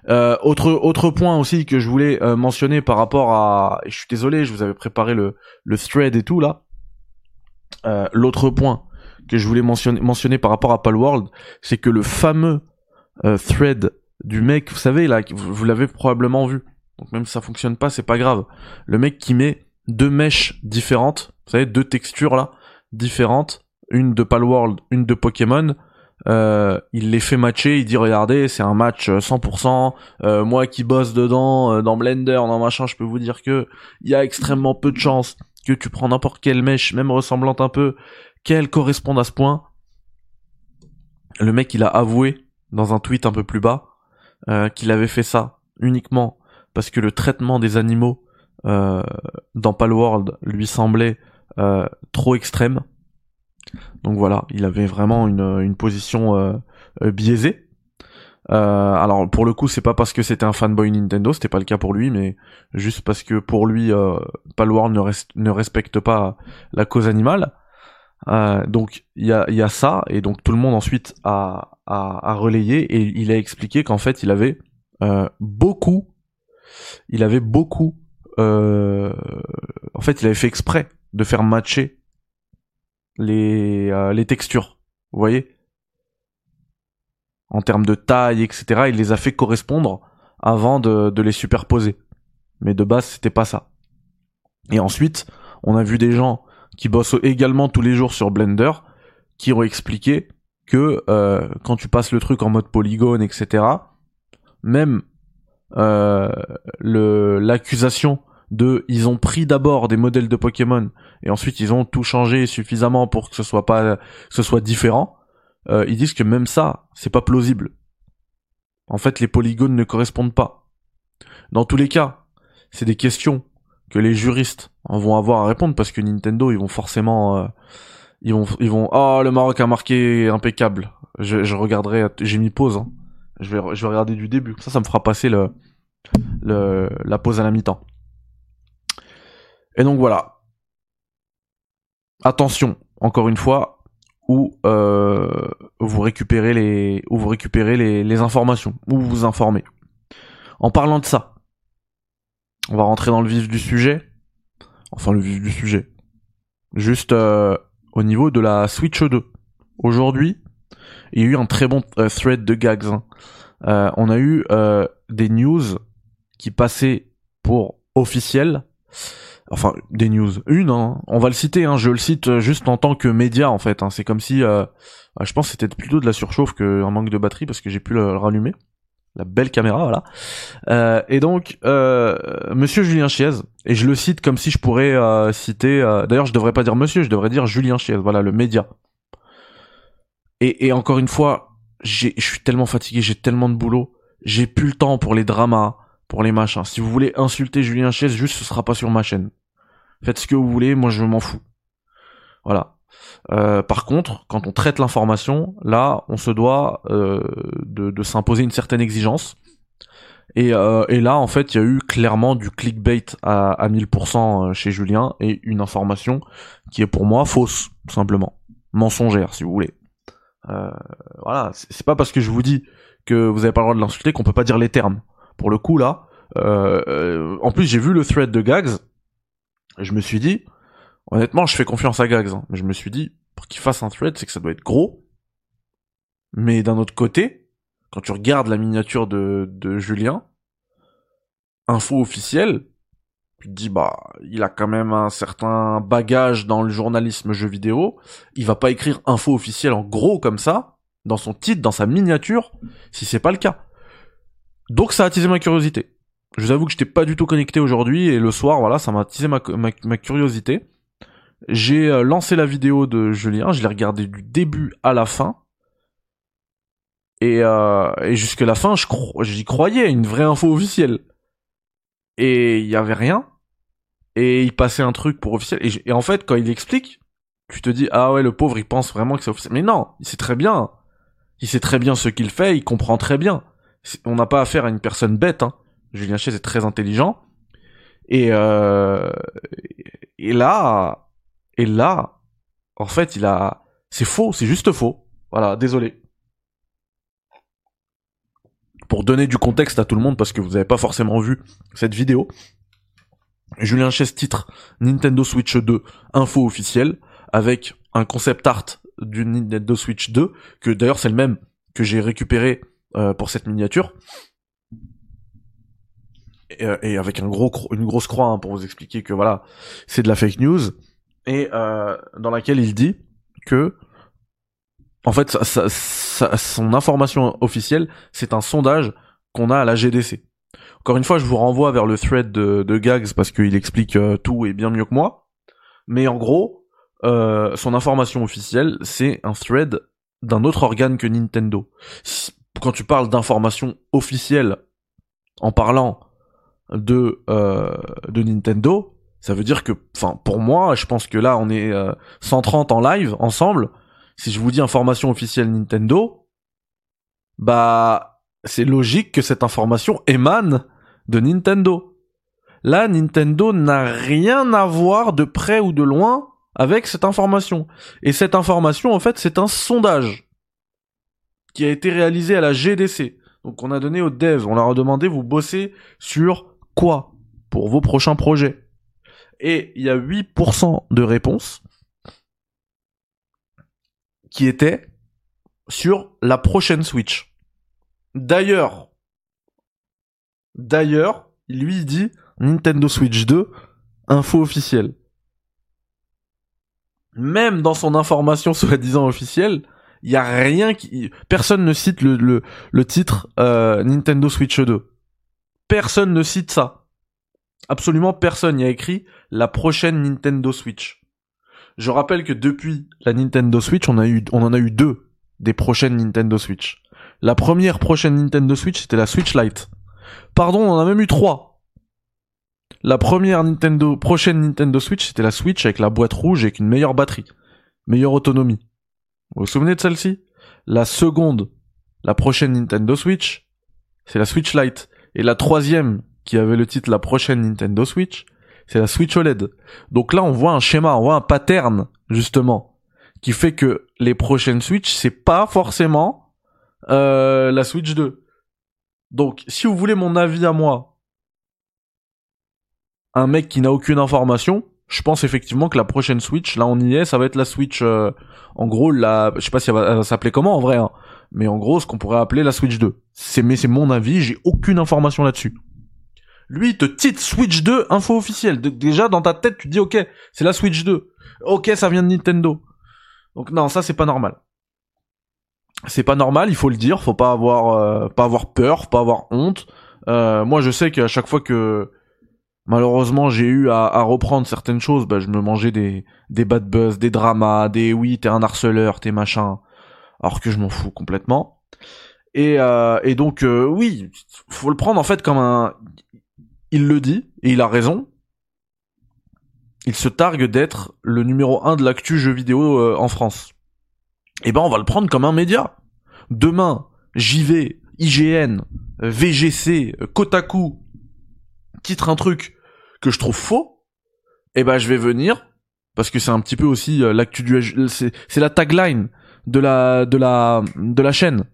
Euh, autre autre point aussi que je voulais mentionner par rapport à, je suis désolé, je vous avais préparé le le thread et tout là. Euh, l'autre point que je voulais mentionner par rapport à Palworld, c'est que le fameux euh, thread du mec, vous savez là, vous, l'avez probablement vu. Donc même si ça fonctionne pas, c'est pas grave. Le mec qui met deux mèches différentes, vous savez, deux textures là différentes, une de Palworld, une de Pokémon euh, il les fait matcher, il dit regardez c'est un match 100%, euh, euh, moi qui bosse dedans, dans Blender, dans machin, je peux vous dire que il y a extrêmement peu de chances que tu prends n'importe quelle mèche, même ressemblante un peu, qu'elle corresponde à ce point. Le mec il a avoué dans un tweet un peu plus bas qu'il avait fait ça uniquement parce que le traitement des animaux dans Palworld lui semblait trop extrême donc voilà, il avait vraiment une, une position euh, euh, biaisée. Euh, alors pour le coup, c'est pas parce que c'était un fanboy Nintendo, c'était pas le cas pour lui, mais juste parce que pour lui, euh, Palworld ne, respecte pas la cause animale. Euh, donc il y a, ça, et donc tout le monde ensuite a, a, a relayé, et il a expliqué qu'en fait il avait euh, beaucoup, il avait beaucoup, en fait il avait fait exprès de faire matcher les, les textures. Vous voyez? En termes de taille, etc., il les a fait correspondre avant de, les superposer. Mais de base, c'était pas ça. Et ensuite, on a vu des gens qui bossent également tous les jours sur Blender, qui ont expliqué que euh, quand tu passes le truc en mode polygone, etc., même euh, l'accusation de ils ont pris d'abord des modèles de Pokémon et ensuite ils ont tout changé suffisamment pour que ce soit pas ce soit différent euh, ils disent que même ça c'est pas plausible. En fait les polygones ne correspondent pas. Dans tous les cas c'est des questions que les juristes vont avoir à répondre parce que Nintendo ils vont forcément euh, ils vont ils vont oh le Maroc a marqué impeccable. Je, je regarderai j'ai mis pause hein. je vais je vais regarder du début ça ça me fera passer le le la pause à la mi-temps. Et donc voilà. Attention, encore une fois, où euh, vous récupérez les, où vous récupérez les, les informations, où vous vous informez. En parlant de ça, on va rentrer dans le vif du sujet. Enfin, le vif du sujet. Juste euh, au niveau de la Switch 2. Aujourd'hui, il y a eu un très bon euh, thread de gags. Hein. Euh, on a eu euh, des news qui passaient pour officiels enfin des news une hein. on va le citer hein. je le cite euh, juste en tant que média en fait hein. c'est comme si euh, bah, je pense que c'était plutôt de la surchauffe qu'un manque de batterie parce que j'ai pu le, rallumer la belle caméra voilà euh, et donc euh, monsieur Julien Chiez et je le cite comme si je pourrais euh, citer d'ailleurs je devrais pas dire monsieur je devrais dire Julien Chiez voilà le média et, et encore une fois je suis tellement fatigué j'ai tellement de boulot j'ai plus le temps pour les dramas pour les machins. Si vous voulez insulter Julien Chies, juste ce sera pas sur ma chaîne. Faites ce que vous voulez, moi je m'en fous. Voilà. Euh, par contre, quand on traite l'information, là, on se doit euh, de, s'imposer une certaine exigence. Et, euh, et là, en fait, il y a eu clairement du clickbait à, à 1000% chez Julien et une information qui est pour moi fausse, tout simplement. Mensongère, si vous voulez. voilà, c'est pas parce que je vous dis que vous avez pas le droit de l'insulter qu'on peut pas dire les termes pour le coup là. Euh, euh, en plus, j'ai vu le thread de Gags. je me suis dit, honnêtement, je fais confiance à Gags. Hein, mais je me suis dit, pour qu'il fasse un thread, c'est que ça doit être gros. Mais d'un autre côté, quand tu regardes la miniature de, de Julien, info officielle, tu te dis bah il a quand même un certain bagage dans le journalisme jeu vidéo. Il va pas écrire info officielle en gros comme ça dans son titre, dans sa miniature, si c'est pas le cas. Donc ça a attisé ma curiosité. Je vous avoue que j'étais pas du tout connecté aujourd'hui et le soir, voilà, ça m'a attisé ma, curiosité. J'ai euh, lancé la vidéo de Julien, je l'ai regardé du début à la fin. Et, euh, et jusque la fin, j'y croyais, une vraie info officielle. Et il y avait rien. Et il passait un truc pour officiel. Et, et, en fait, quand il explique, tu te dis ah ouais, le pauvre, il pense vraiment que c'est officiel. Mais non, il sait très bien. Il sait très bien ce qu'il fait, il comprend très bien on n'a pas affaire à une personne bête. Hein. Julien Chiez est très intelligent. Et, euh, et là, et là, en fait, il a, c'est faux, c'est juste faux. Voilà, désolé. Pour donner du contexte à tout le monde, parce que vous n'avez pas forcément vu cette vidéo, Julien Chess titre Nintendo Switch 2 info officielle avec un concept art du Nintendo Switch 2 que d'ailleurs c'est le même que j'ai récupéré euh, pour cette miniature euh, et, avec un gros une grosse croix hein, pour vous expliquer que voilà c'est de la fake news et euh, dans laquelle il dit que en fait son information officielle c'est un sondage qu'on a à la GDC encore une fois, je vous renvoie vers le thread de, Gags parce qu'il explique euh, tout et bien mieux que moi. Mais en gros, euh, son information officielle, c'est un thread d'un autre organe que Nintendo. Quand tu parles d'information officielle en parlant de euh, de Nintendo, ça veut dire que, enfin, pour moi, je pense que là, on est 130 en live ensemble. Si je vous dis information officielle Nintendo, bah, c'est logique que cette information émane de Nintendo. Là, Nintendo n'a rien à voir de près ou de loin avec cette information. Et cette information, en fait, c'est un sondage qui a été réalisé à la GDC. Donc on a donné aux devs, on leur a demandé vous bossez sur quoi pour vos prochains projets? Et il y a 8% de réponses qui étaient sur la prochaine Switch. D'ailleurs, D'ailleurs, lui dit Nintendo Switch 2, info officielle. Même dans son information soi-disant officielle, il y a rien qui personne ne cite le le, titre euh, Nintendo Switch 2. Personne ne cite ça. Absolument personne n'y a écrit la prochaine Nintendo Switch. Je rappelle que depuis la Nintendo Switch, on a eu on en a eu deux des prochaines Nintendo Switch. La première prochaine Nintendo Switch, c'était la Switch Lite. Pardon, on en a même eu trois. La première Nintendo, prochaine Nintendo Switch, c'était la Switch avec la boîte rouge avec une meilleure batterie, meilleure autonomie. Vous vous souvenez de celle-ci? La seconde, la prochaine Nintendo Switch, c'est la Switch Lite. Et la troisième, qui avait le titre la prochaine Nintendo Switch, c'est la Switch OLED. Donc là, on voit un schéma, on voit un pattern, justement, qui fait que les prochaines Switch, c'est pas forcément euh, la Switch 2. Donc, si vous voulez mon avis à moi, un mec qui n'a aucune information, je pense effectivement que la prochaine Switch, là on y est, ça va être la Switch, euh, en gros, la, je sais pas si elle va, s'appeler comment en vrai, hein, mais en gros, ce qu'on pourrait appeler la Switch 2. C'est, mais c'est mon avis, j'ai aucune information là-dessus. Lui, il te titre Switch 2, info officielle. déjà, dans ta tête, tu te dis, ok, c'est la Switch 2. Ok, ça vient de Nintendo. Donc non, ça c'est pas normal c'est pas normal, il faut le dire, faut pas avoir euh, pas avoir peur, pas avoir honte. Euh, moi, je sais qu'à chaque fois que malheureusement j'ai eu à, reprendre certaines choses, bah, je me mangeais des des bad buzz, des dramas, des oui t'es un harceleur, t'es machin, alors que je m'en fous complètement. Et euh, et donc oui, faut le prendre en fait comme un, il le dit et il a raison. Il se targue d'être le numéro un de l'actu jeu vidéo en France eh ben on va le prendre comme un média. Demain, JV, IGN, VGC, Kotaku titre un truc que je trouve faux, eh ben je vais venir parce que c'est un petit peu aussi euh, l'actu du c'est la tagline de la de la de la chaîne.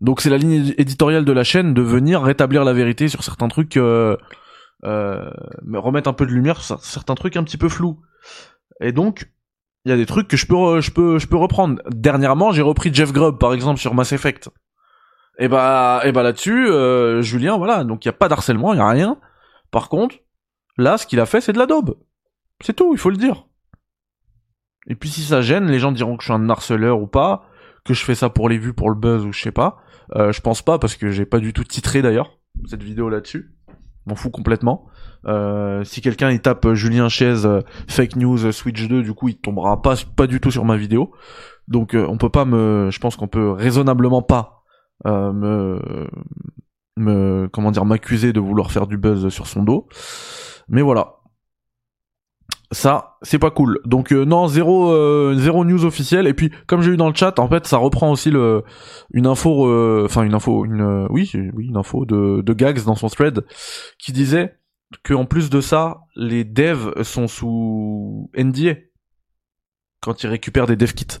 Donc c'est la ligne éditoriale de la chaîne de venir rétablir la vérité sur certains trucs euh, euh, remettre un peu de lumière sur certains trucs un petit peu flous. Et donc il y a des trucs que je peux je peux je peux reprendre. Dernièrement, j'ai repris Jeff Grubb par exemple sur Mass Effect. Et bah et bah là-dessus euh, Julien voilà, donc il y a pas d'harcèlement, il y a rien. Par contre, là ce qu'il a fait c'est de la daube. C'est tout, il faut le dire. Et puis si ça gêne, les gens diront que je suis un harceleur ou pas, que je fais ça pour les vues, pour le buzz ou je sais pas. Euh, je pense pas parce que j'ai pas du tout titré d'ailleurs cette vidéo là-dessus. M'en fous complètement. Euh, si quelqu'un il tape euh, Julien Chaise euh, fake news Switch 2, du coup il tombera pas pas du tout sur ma vidéo. Donc on peut pas me, je pense qu'on peut raisonnablement pas me me comment dire m'accuser de vouloir faire du buzz sur son dos. Mais voilà. Ça, c'est pas cool. Donc euh, non, zéro, euh, zéro news officielle. Et puis, comme j'ai eu dans le chat, en fait, ça reprend aussi le une info, euh, enfin une info, une oui, oui, une info de, de Gags dans son thread qui disait que en plus de ça, les devs sont sous NDA quand ils récupèrent des dev kits.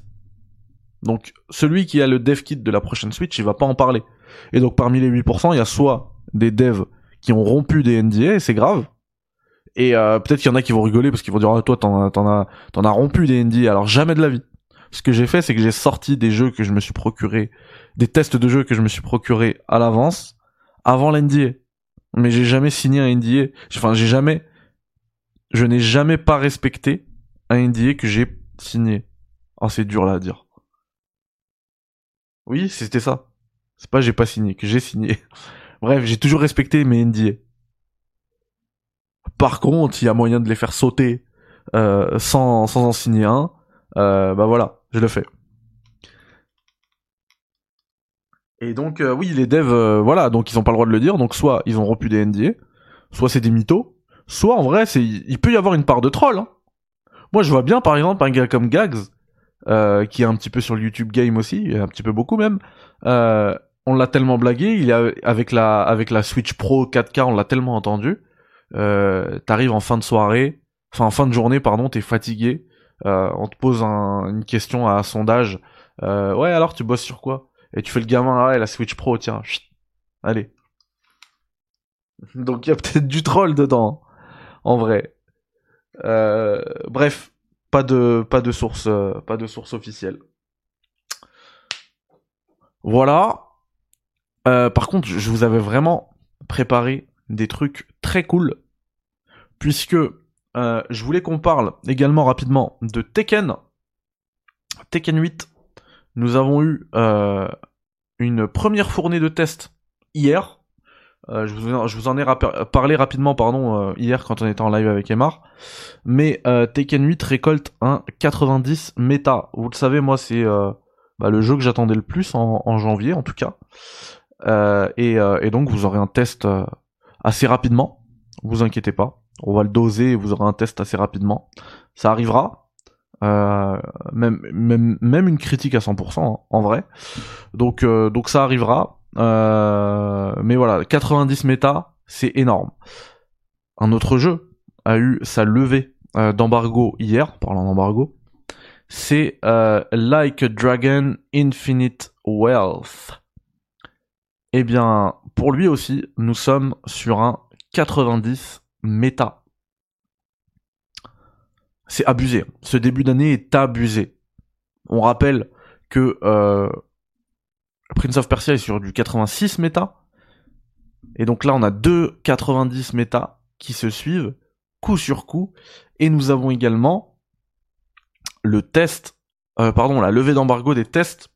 Donc celui qui a le dev kit de la prochaine Switch, il va pas en parler. Et donc parmi les 8%, il y a soit des devs qui ont rompu des NDA, et c'est grave, et euh, peut-être qu'il y en a qui vont rigoler parce qu'ils vont dire ah, toi t'en as t'en as rompu des NDA alors jamais de la vie. Ce que j'ai fait c'est que j'ai sorti des jeux que je me suis procuré, des tests de jeux que je me suis procuré à l'avance avant l'NDA. Mais j'ai jamais signé un NDA. Enfin j'ai jamais, je n'ai jamais pas respecté un NDA que j'ai signé. Oh c'est dur là à dire. Oui c'était ça. C'est pas j'ai pas signé que j'ai signé. Bref j'ai toujours respecté mes NDA. Par contre, il y a moyen de les faire sauter euh, sans, sans en signer un, euh, bah voilà, je le fais. Et donc euh, oui, les devs, voilà, donc ils ont pas le droit de le dire, donc soit ils ont rompu des NDA, soit c'est des mythos, soit en vrai, c'est il peut y avoir une part de troll. Hein. Moi, je vois bien, par exemple, un gars comme Gags, qui est un petit peu sur le YouTube Game aussi, un petit peu beaucoup même. On l'a tellement blagué, il a avec la avec la Switch Pro 4K, on l'a tellement entendu euh, t'arrives en fin de soirée, enfin en fin de journée, pardon, t'es fatigué, euh, on te pose une question à un sondage, euh, ouais alors tu bosses sur quoi? Et tu fais le gamin, ah ouais la Switch Pro, tiens, allez. Donc il y a peut-être du troll dedans, hein, en vrai. Euh, bref, pas de pas de source pas de source officielle. Voilà. Euh, par contre, je vous avais vraiment préparé des trucs très cool, puisque euh, je voulais qu'on parle également rapidement de Tekken. Tekken 8, nous avons eu euh, une première fournée de tests hier. Je, vous, en ai parlé rapidement pardon hier quand on était en live avec Emar. Mais Tekken 8 récolte un 90 méta. Vous le savez, moi c'est bah, le jeu que j'attendais le plus en, janvier en tout cas. Et, et, donc vous aurez un test assez rapidement. Vous inquiétez pas. On va le doser et vous aurez un test assez rapidement. Ça arrivera. Euh, même, même, même une critique à 100% hein, en vrai. Donc, euh, donc ça arrivera. Euh, mais voilà, 90 méta, c'est énorme. Un autre jeu a eu sa levée d'embargo hier, parlant d'embargo. C'est Like a Dragon Infinite Wealth. Eh bien, pour lui aussi, nous sommes sur un 90 méta. C'est abusé. Ce début d'année est abusé. On rappelle que euh, Prince of Persia est sur du 86 méta. Et donc là, on a deux 90 méta qui se suivent coup sur coup. Et nous avons également le test, euh, pardon, la levée d'embargo des tests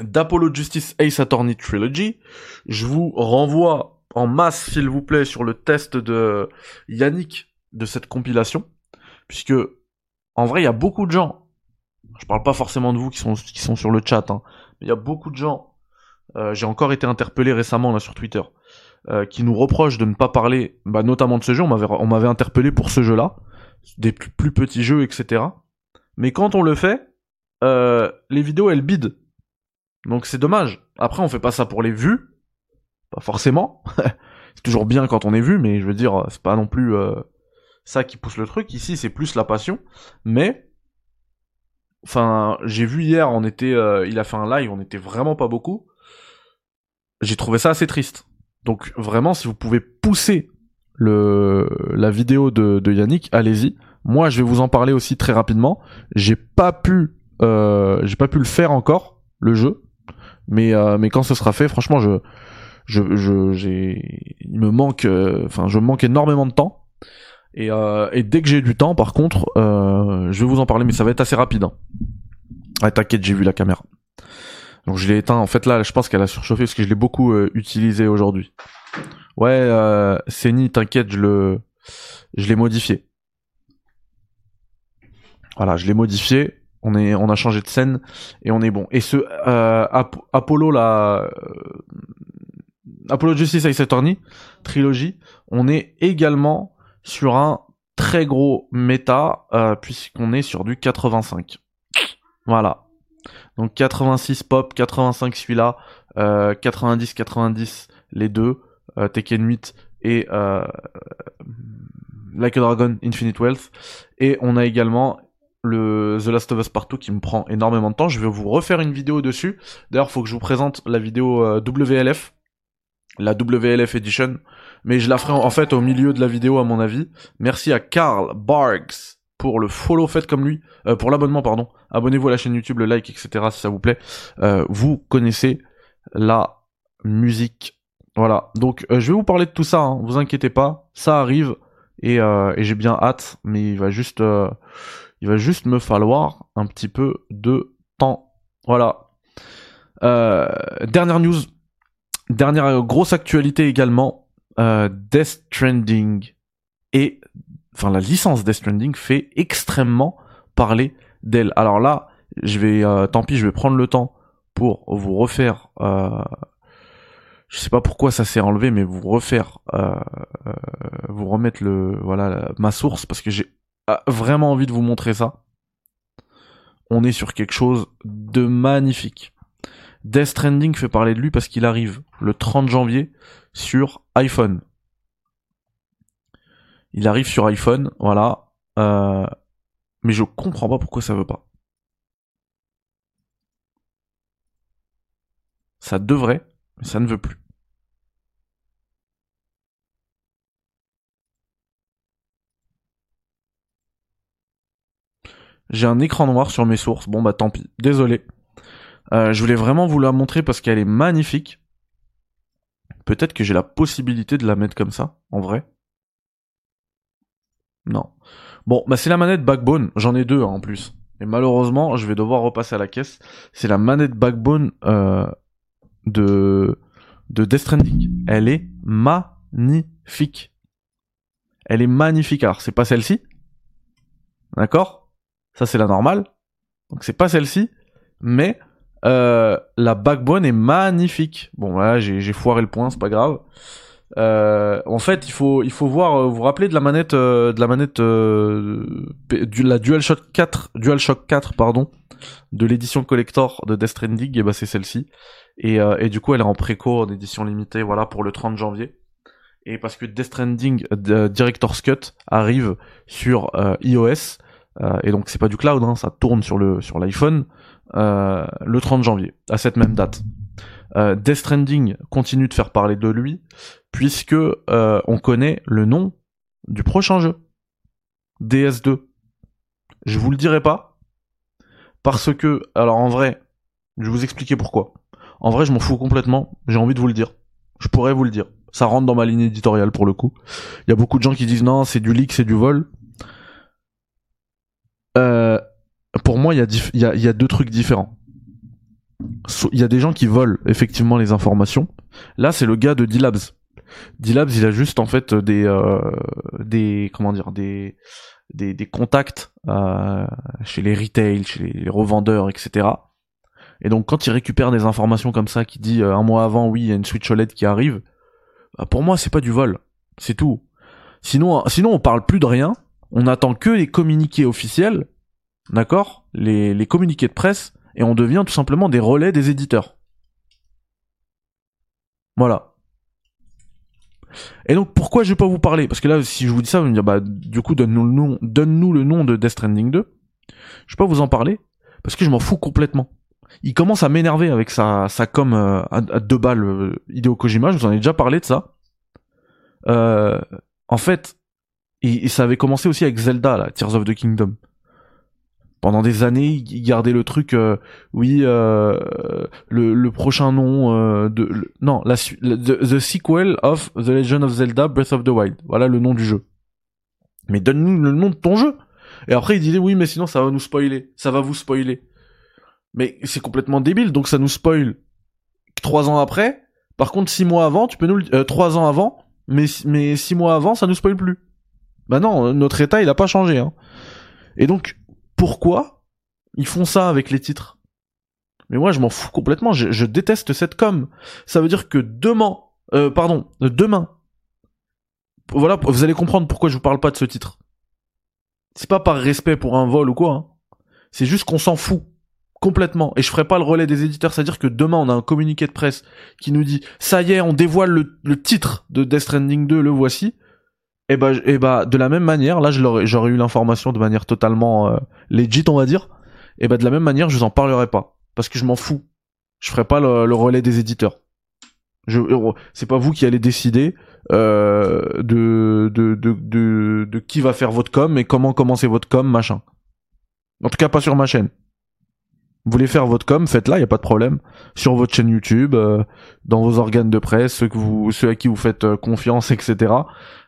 d'Apollo Justice Ace Attorney Trilogy. Je vous renvoie en masse, s'il vous plaît, sur le test de Yannick de cette compilation, puisque en vrai, il y a beaucoup de gens. Je parle pas forcément de vous qui sont qui sont sur le chat, hein, mais il y a beaucoup de gens. Euh, J'ai encore été interpellé récemment là sur Twitter, euh, qui nous reprochent de ne pas parler, bah, notamment de ce jeu. On m'avait interpellé pour ce jeu-là, des plus, plus, petits jeux, etc. Mais quand on le fait, euh, les vidéos elles bident donc c'est dommage. Après, on fait pas ça pour les vues. Pas forcément. c'est toujours bien quand on est vu, mais je veux dire, c'est pas non plus euh, ça qui pousse le truc. Ici, c'est plus la passion. Mais, enfin, j'ai vu hier, on était, euh, il a fait un live, on était vraiment pas beaucoup. J'ai trouvé ça assez triste. Donc vraiment, si vous pouvez pousser la vidéo de, Yannick, allez-y. Moi, je vais vous en parler aussi très rapidement. J'ai pas pu, euh, j'ai pas pu le faire encore le jeu mais euh, mais quand ce sera fait, franchement, je je je j'ai il me manque, euh, enfin, je manque énormément de temps. Et, euh, et dès que j'ai du temps, par contre, je vais vous en parler, mais ça va être assez rapide. Hein. Ah, t'inquiète, j'ai vu la caméra. Donc je l'ai éteint. En fait là, je pense qu'elle a surchauffé parce que je l'ai beaucoup utilisé aujourd'hui. Ouais, euh, Seni, t'inquiète, je le, je l'ai modifié. Voilà, je l'ai modifié on est on a changé de scène et on est bon et ce euh, Apollo la euh, Apollo Justice Ace Attorney trilogie on est également sur un très gros méta, euh, puisqu'on est sur du 85. Voilà. Donc 86 pop, 85 celui-là, 90, 90 les deux, Tekken 8 et Like a Dragon Infinite Wealth. Et on a également le The Last of Us Partout qui me prend énormément de temps. Je vais vous refaire une vidéo dessus. D'ailleurs, faut que je vous présente la vidéo euh, WLF, la WLF Edition, mais je la ferai en fait au milieu de la vidéo à mon avis. Merci à Carl Barks pour le follow fait comme lui, euh, pour l'abonnement pardon. Abonnez-vous à la chaîne YouTube, le like, etc. si ça vous plaît. Euh, vous connaissez la musique. Voilà. Donc je vais vous parler de tout ça. Hein. Vous inquiétez pas, ça arrive et, et j'ai bien hâte. Mais il va juste il va juste me falloir un petit peu de temps. Voilà. Euh, dernière news, dernière grosse actualité également. Euh, Death Stranding et enfin la licence Death Stranding fait extrêmement parler d'elle. Alors là, je vais, euh, tant pis, je vais prendre le temps pour vous refaire. Je sais pas pourquoi ça s'est enlevé, mais vous refaire, vous remettre le, voilà, ma source parce que j'ai vraiment envie de vous montrer ça. On est sur quelque chose de magnifique. Death Stranding fait parler de lui parce qu'il arrive le 30 janvier sur iPhone. Il arrive sur iPhone, voilà. Euh, mais je comprends pas pourquoi ça veut pas. Ça devrait, mais ça ne veut plus. J'ai un écran noir sur mes sources. Bon bah tant pis. Désolé. Euh, je voulais vraiment vous la montrer parce qu'elle est magnifique. Peut-être que j'ai la possibilité de la mettre comme ça, en vrai. Non. Bon, bah c'est la manette Backbone. J'en ai deux hein, en plus. Et malheureusement, je vais devoir repasser à la caisse. C'est la manette Backbone euh, de de Death Stranding. Elle est magnifique. Elle est magnifique. Alors, c'est pas celle-ci. D'accord? Ça, c'est la normale. Donc, c'est pas celle-ci. Mais euh, la backbone est magnifique. Bon, là, j'ai foiré le point, c'est pas grave. Euh, en fait, il faut, il faut voir, euh, vous vous rappelez de la manette, de la manette, du, la DualShock 4, DualShock 4, pardon, de l'édition collector de Death Stranding, et bah c'est celle-ci. Et, et du coup, elle est en préco, en édition limitée, voilà, pour le 30 janvier. Et parce que Death Stranding Director's Cut arrive sur iOS, euh, et donc c'est pas du cloud, hein, ça tourne sur le sur l'iPhone euh, le 30 janvier, à cette même date. Euh, Death Stranding continue de faire parler de lui, puisque on connaît le nom du prochain jeu, DS2. Je vous le dirai pas, parce que, alors en vrai, je vais vous expliquer pourquoi. En vrai, je m'en fous complètement, j'ai envie de vous le dire. Je pourrais vous le dire. Ça rentre dans ma ligne éditoriale pour le coup. Il y a beaucoup de gens qui disent non, c'est du leak, c'est du vol. Euh, pour moi, il y, a, y, a, deux trucs différents. Il y a des gens qui volent effectivement les informations. Là, c'est le gars de D-Labs. D-Labs, il a juste en fait des, euh, des comment dire, des, des, des contacts euh, chez les retail, chez les revendeurs, etc. Et donc, quand il récupère des informations comme ça, qui dit un mois avant, oui, il y a une Switch OLED qui arrive, bah, pour moi, c'est pas du vol, c'est tout. Sinon, sinon, on parle plus de rien on attend que les communiqués officiels, d'accord les, les communiqués de presse, et on devient tout simplement des relais des éditeurs. Voilà. Et donc pourquoi je vais pas vous parler? Parce que là, si je vous dis ça, vous me dire bah du coup donne-nous le nom, donne-nous le nom de Death Stranding 2. Je vais pas vous en parler parce que je m'en fous complètement. Il commence à m'énerver avec sa sa com euh, à, deux balles euh, Kojima. Je vous en ai déjà parlé de ça. Euh, en fait, et, ça avait commencé aussi avec Zelda, là, Tears of the Kingdom. Pendant des années, ils gardaient le truc, euh, oui, euh, le, le, prochain nom euh, de, non, la, the, sequel of The Legend of Zelda Breath of the Wild. Voilà le nom du jeu. Mais donne-nous le nom de ton jeu. Et après, ils disaient oui, mais sinon ça va nous spoiler, ça va vous spoiler. Mais c'est complètement débile, donc ça nous spoil trois ans après. Par contre, six mois avant, tu peux nous le, trois ans avant, mais mais six mois avant, ça nous spoil plus. Bah non, notre état il a pas changé. Hein. Et donc pourquoi ils font ça avec les titres? Mais moi je m'en fous complètement. Je, déteste cette com. Ça veut dire que demain, euh, pardon, demain, voilà, vous allez comprendre pourquoi je vous parle pas de ce titre. C'est pas par respect pour un vol ou quoi. Hein. C'est juste qu'on s'en fout complètement. Et je ferai pas le relais des éditeurs, c'est-à-dire que demain on a un communiqué de presse qui nous dit ça y est, on dévoile le, titre de Death Stranding 2, le voici. Et eh bah, et eh bah de la même manière, là j'aurais eu l'information de manière totalement euh, legit, on va dire. Et bah de la même manière, je vous en parlerai pas parce que je m'en fous. Je ferai pas le, relais des éditeurs. C'est pas vous qui allez décider euh, de, de, de, de, de qui va faire votre com et comment commencer votre com, machin. En tout cas, pas sur ma chaîne. Vous voulez faire votre com, faites-la, y a pas de problème. Sur votre chaîne YouTube, euh, dans vos organes de presse, ceux que vous, ceux à qui vous faites euh, confiance, etc.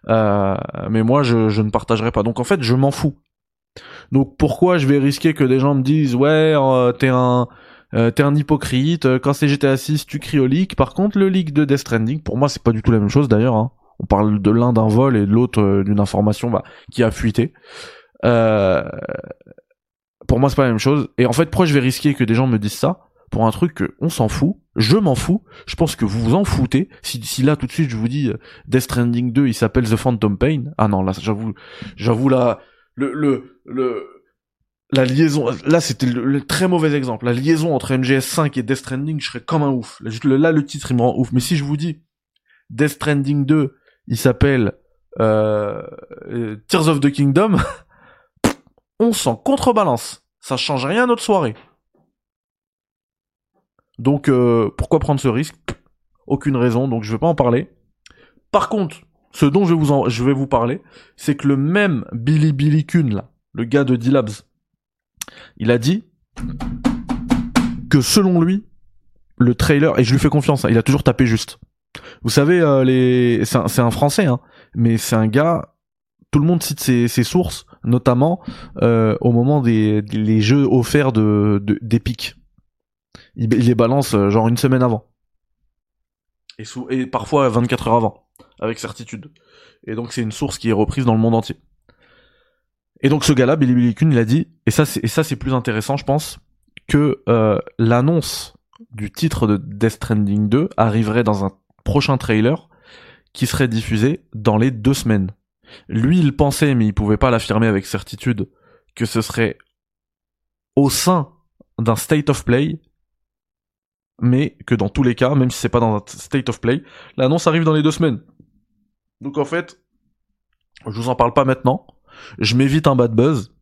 Euh, mais moi, je, ne partagerai pas. Donc en fait, je m'en fous. Donc pourquoi je vais risquer que des gens me disent ouais, t'es un t'es un hypocrite. Quand c'est GTA 6, tu cries au leak. Par contre, le leak de Death Stranding, pour moi, c'est pas du tout la même chose d'ailleurs. Hein. On parle de l'un d'un vol et de l'autre d'une information bah, qui a fuité. Euh, pour moi c'est pas la même chose. Et en fait, pourquoi je vais risquer que des gens me disent ça? Pour un truc que on s'en fout, je m'en fous, je pense que vous vous en foutez. Si, si là tout de suite je vous dis euh, Death Stranding 2, il s'appelle The Phantom Pain. Ah non, là j'avoue, j'avoue là, le, le, le, la liaison, là c'était le, très mauvais exemple. La liaison entre MGS5 et Death Stranding, je serais comme un ouf. Là, là le titre il me rend ouf. Mais si je vous dis Death Stranding 2, il s'appelle euh, euh Tears of the Kingdom. on s'en contrebalance. Ça change rien à notre soirée. Donc euh, pourquoi prendre ce risque? Aucune raison, donc je vais pas en parler. Par contre, ce dont je vais vous, parler, c'est que le même Billy Billy Kuhn, le gars de D-Labs, il a dit que selon lui, le trailer, et je lui fais confiance, hein, il a toujours tapé juste. Vous savez, euh, c'est un, français, hein, mais c'est un gars, tout le monde cite ses sources, notamment euh, au moment des, jeux offerts de d'Epic. il, les balance euh, genre une semaine avant. Et, parfois 24 heures avant, avec certitude. Et donc c'est une source qui est reprise dans le monde entier. Et donc ce gars-là, Billy Billy Kuhn, il a dit, et ça c'est, ça c'est plus intéressant je pense, que euh, l'annonce du titre de Death Stranding 2 arriverait dans un prochain trailer qui serait diffusé dans les deux semaines. Lui, il pensait, mais il pouvait pas l'affirmer avec certitude, que ce serait au sein d'un state of play, mais que dans tous les cas, même si c'est pas dans un state of play, l'annonce arrive dans les deux semaines. Donc en fait, je vous en parle pas maintenant, je m'évite un bad buzz,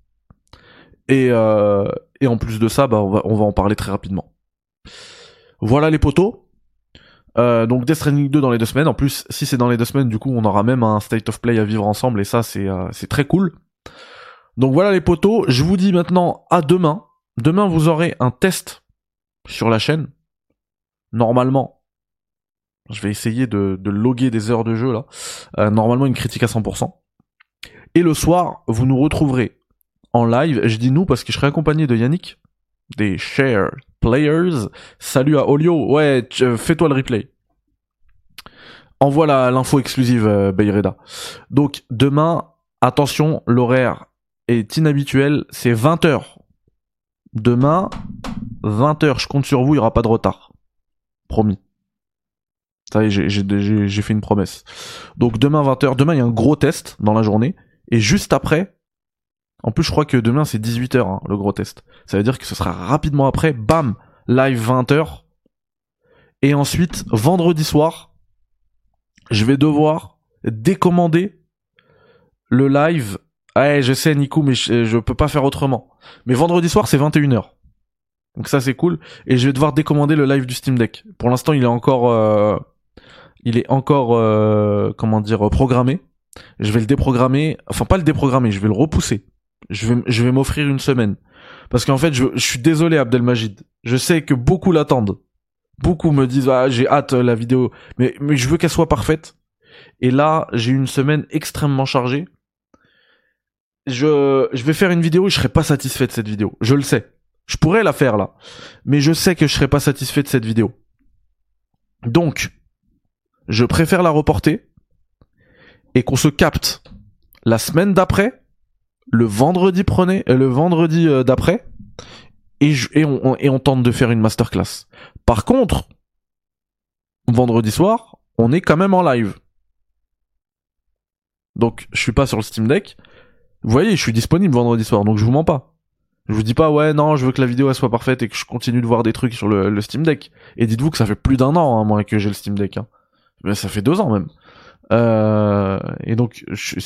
et, euh, et en plus de ça, bah, on, va, on va en parler très rapidement. Voilà les potos. Euh, donc Death Stranding 2 dans les deux semaines. En plus, si c'est dans les deux semaines, du coup, on aura même un state of play à vivre ensemble et ça, c'est euh, très cool. Donc voilà les potos. Je vous dis maintenant à demain. Demain, vous aurez un test sur la chaîne. Normalement, je vais essayer de, loguer des heures de jeu là. Euh, normalement, une critique à 100%. Et le soir, vous nous retrouverez en live. Je dis nous parce que je serai accompagné de Yannick des share players. Salut à Olio. Ouais, fais-toi le replay. Envoie l'info exclusive, euh. Donc, demain, attention, l'horaire est inhabituel, c'est 20h. Demain, 20h, je compte sur vous, il n'y aura pas de retard. Promis. Ça y est, j'ai fait une promesse. Donc demain 20h, demain il y a un gros test dans la journée. Et juste après, en plus, je crois que demain c'est 18h hein, le gros test. Ça veut dire que ce sera rapidement après, bam, live 20h. Et ensuite, vendredi soir, je vais devoir décommander le live. Ouais, je sais Nico, mais je, peux pas faire autrement. Mais vendredi soir, c'est 21h. Donc ça c'est cool. Et je vais devoir décommander le live du Steam Deck. Pour l'instant, il est encore, euh, il est encore, euh, comment dire, programmé. Je vais le déprogrammer, enfin pas le déprogrammer, je vais le repousser je vais, m'offrir une semaine. Parce qu'en fait, je, suis désolé, Abdelmajid. Je sais que beaucoup l'attendent. Beaucoup me disent, ah, j'ai hâte la vidéo. Mais, je veux qu'elle soit parfaite. Et là, j'ai une semaine extrêmement chargée. Je, je vais faire une vidéo et je serai pas satisfait de cette vidéo. Je le sais. Je pourrais la faire là. Mais je sais que je serai pas satisfait de cette vidéo. Donc, je préfère la reporter et qu'on se capte la semaine d'après le vendredi prenez, euh, le vendredi euh, d'après, et, on, tente de faire une masterclass. Par contre, vendredi soir, on est quand même en live. Donc, je suis pas sur le Steam Deck, Vous voyez, je suis disponible vendredi soir, donc je vous mens pas. Je vous dis pas, ouais, non, je veux que la vidéo soit parfaite et que je continue de voir des trucs sur le, Steam Deck. Et dites-vous que ça fait plus d'un an, hein, moi, que j'ai le Steam Deck. Hein. Mais ça fait deux ans même. Euh, et donc, je-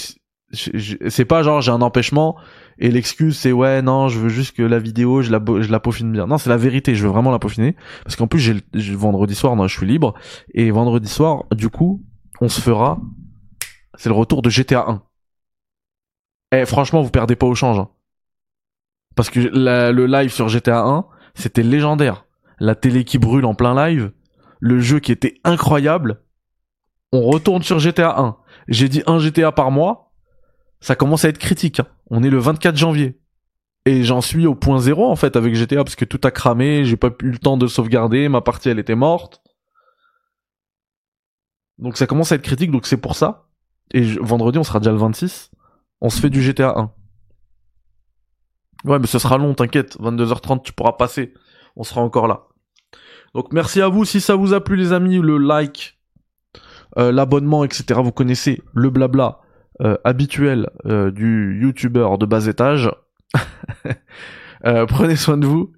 c'est pas genre j'ai un empêchement et l'excuse c'est ouais non je veux juste que la vidéo je la je la peaufine bien. Non c'est la vérité je veux vraiment la peaufiner. Parce qu'en plus j'ai vendredi soir non, je suis libre. Et vendredi soir du coup on se fera c'est le retour de GTA 1 eh franchement vous perdez pas au change hein. parce que le live sur GTA 1 c'était légendaire. La télé qui brûle en plein live le jeu qui était incroyable on retourne sur GTA 1 j'ai dit un GTA par mois ça commence à être critique. hein. On est le 24 janvier. Et j'en suis au point zéro en fait avec GTA parce que tout a cramé, j'ai pas eu le temps de sauvegarder, ma partie elle était morte. Donc ça commence à être critique, donc c'est pour ça. Et vendredi on sera déjà le 26. On se fait du GTA 1. Ouais mais ce sera long, t'inquiète. 22h30 tu pourras passer. On sera encore là. Donc merci à vous si ça vous a plu les amis, le like, euh, l'abonnement, etc. Vous connaissez le blabla euh, habituel euh, du youtubeur de bas étage. Euh, prenez soin de vous.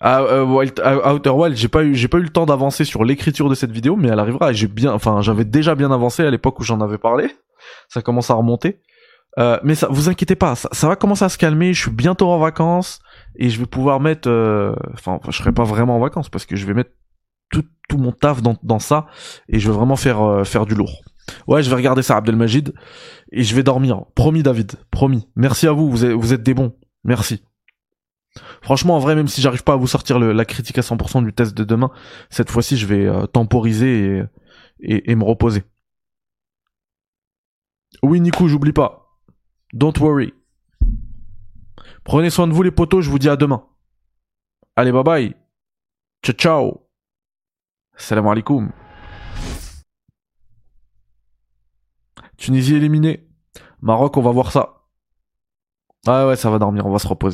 À, euh, Wild- à Outer Wild, j'ai pas eu, j'ai pas eu le temps d'avancer sur l'écriture de cette vidéo, mais elle arrivera. Et j'ai bien, enfin, j'avais déjà bien avancé à l'époque où j'en avais parlé. Ça commence à remonter. Euh, mais ça, vous inquiétez pas, ça, ça va commencer à se calmer. Je suis bientôt en vacances et je vais pouvoir mettre, euh, enfin, je serai pas vraiment en vacances parce que je vais mettre tout, tout mon taf dans, dans ça et je vais vraiment faire, euh, faire du lourd. Ouais, je vais regarder ça, Abdelmajid, et je vais dormir. Promis, David, promis. Merci à vous, vous êtes, des bons. Merci. Franchement, en vrai, même si j'arrive pas à vous sortir la critique à 100% du test de demain, cette fois-ci, je vais euh, temporiser et me reposer. Oui, Nico, j'oublie pas. Don't worry. Prenez soin de vous, les potos, je vous dis à demain. Allez, bye bye. Ciao, ciao. Salam alaikum. Tunisie éliminée. Maroc, on va voir ça. Ah ouais, ça va dormir, on va se reposer.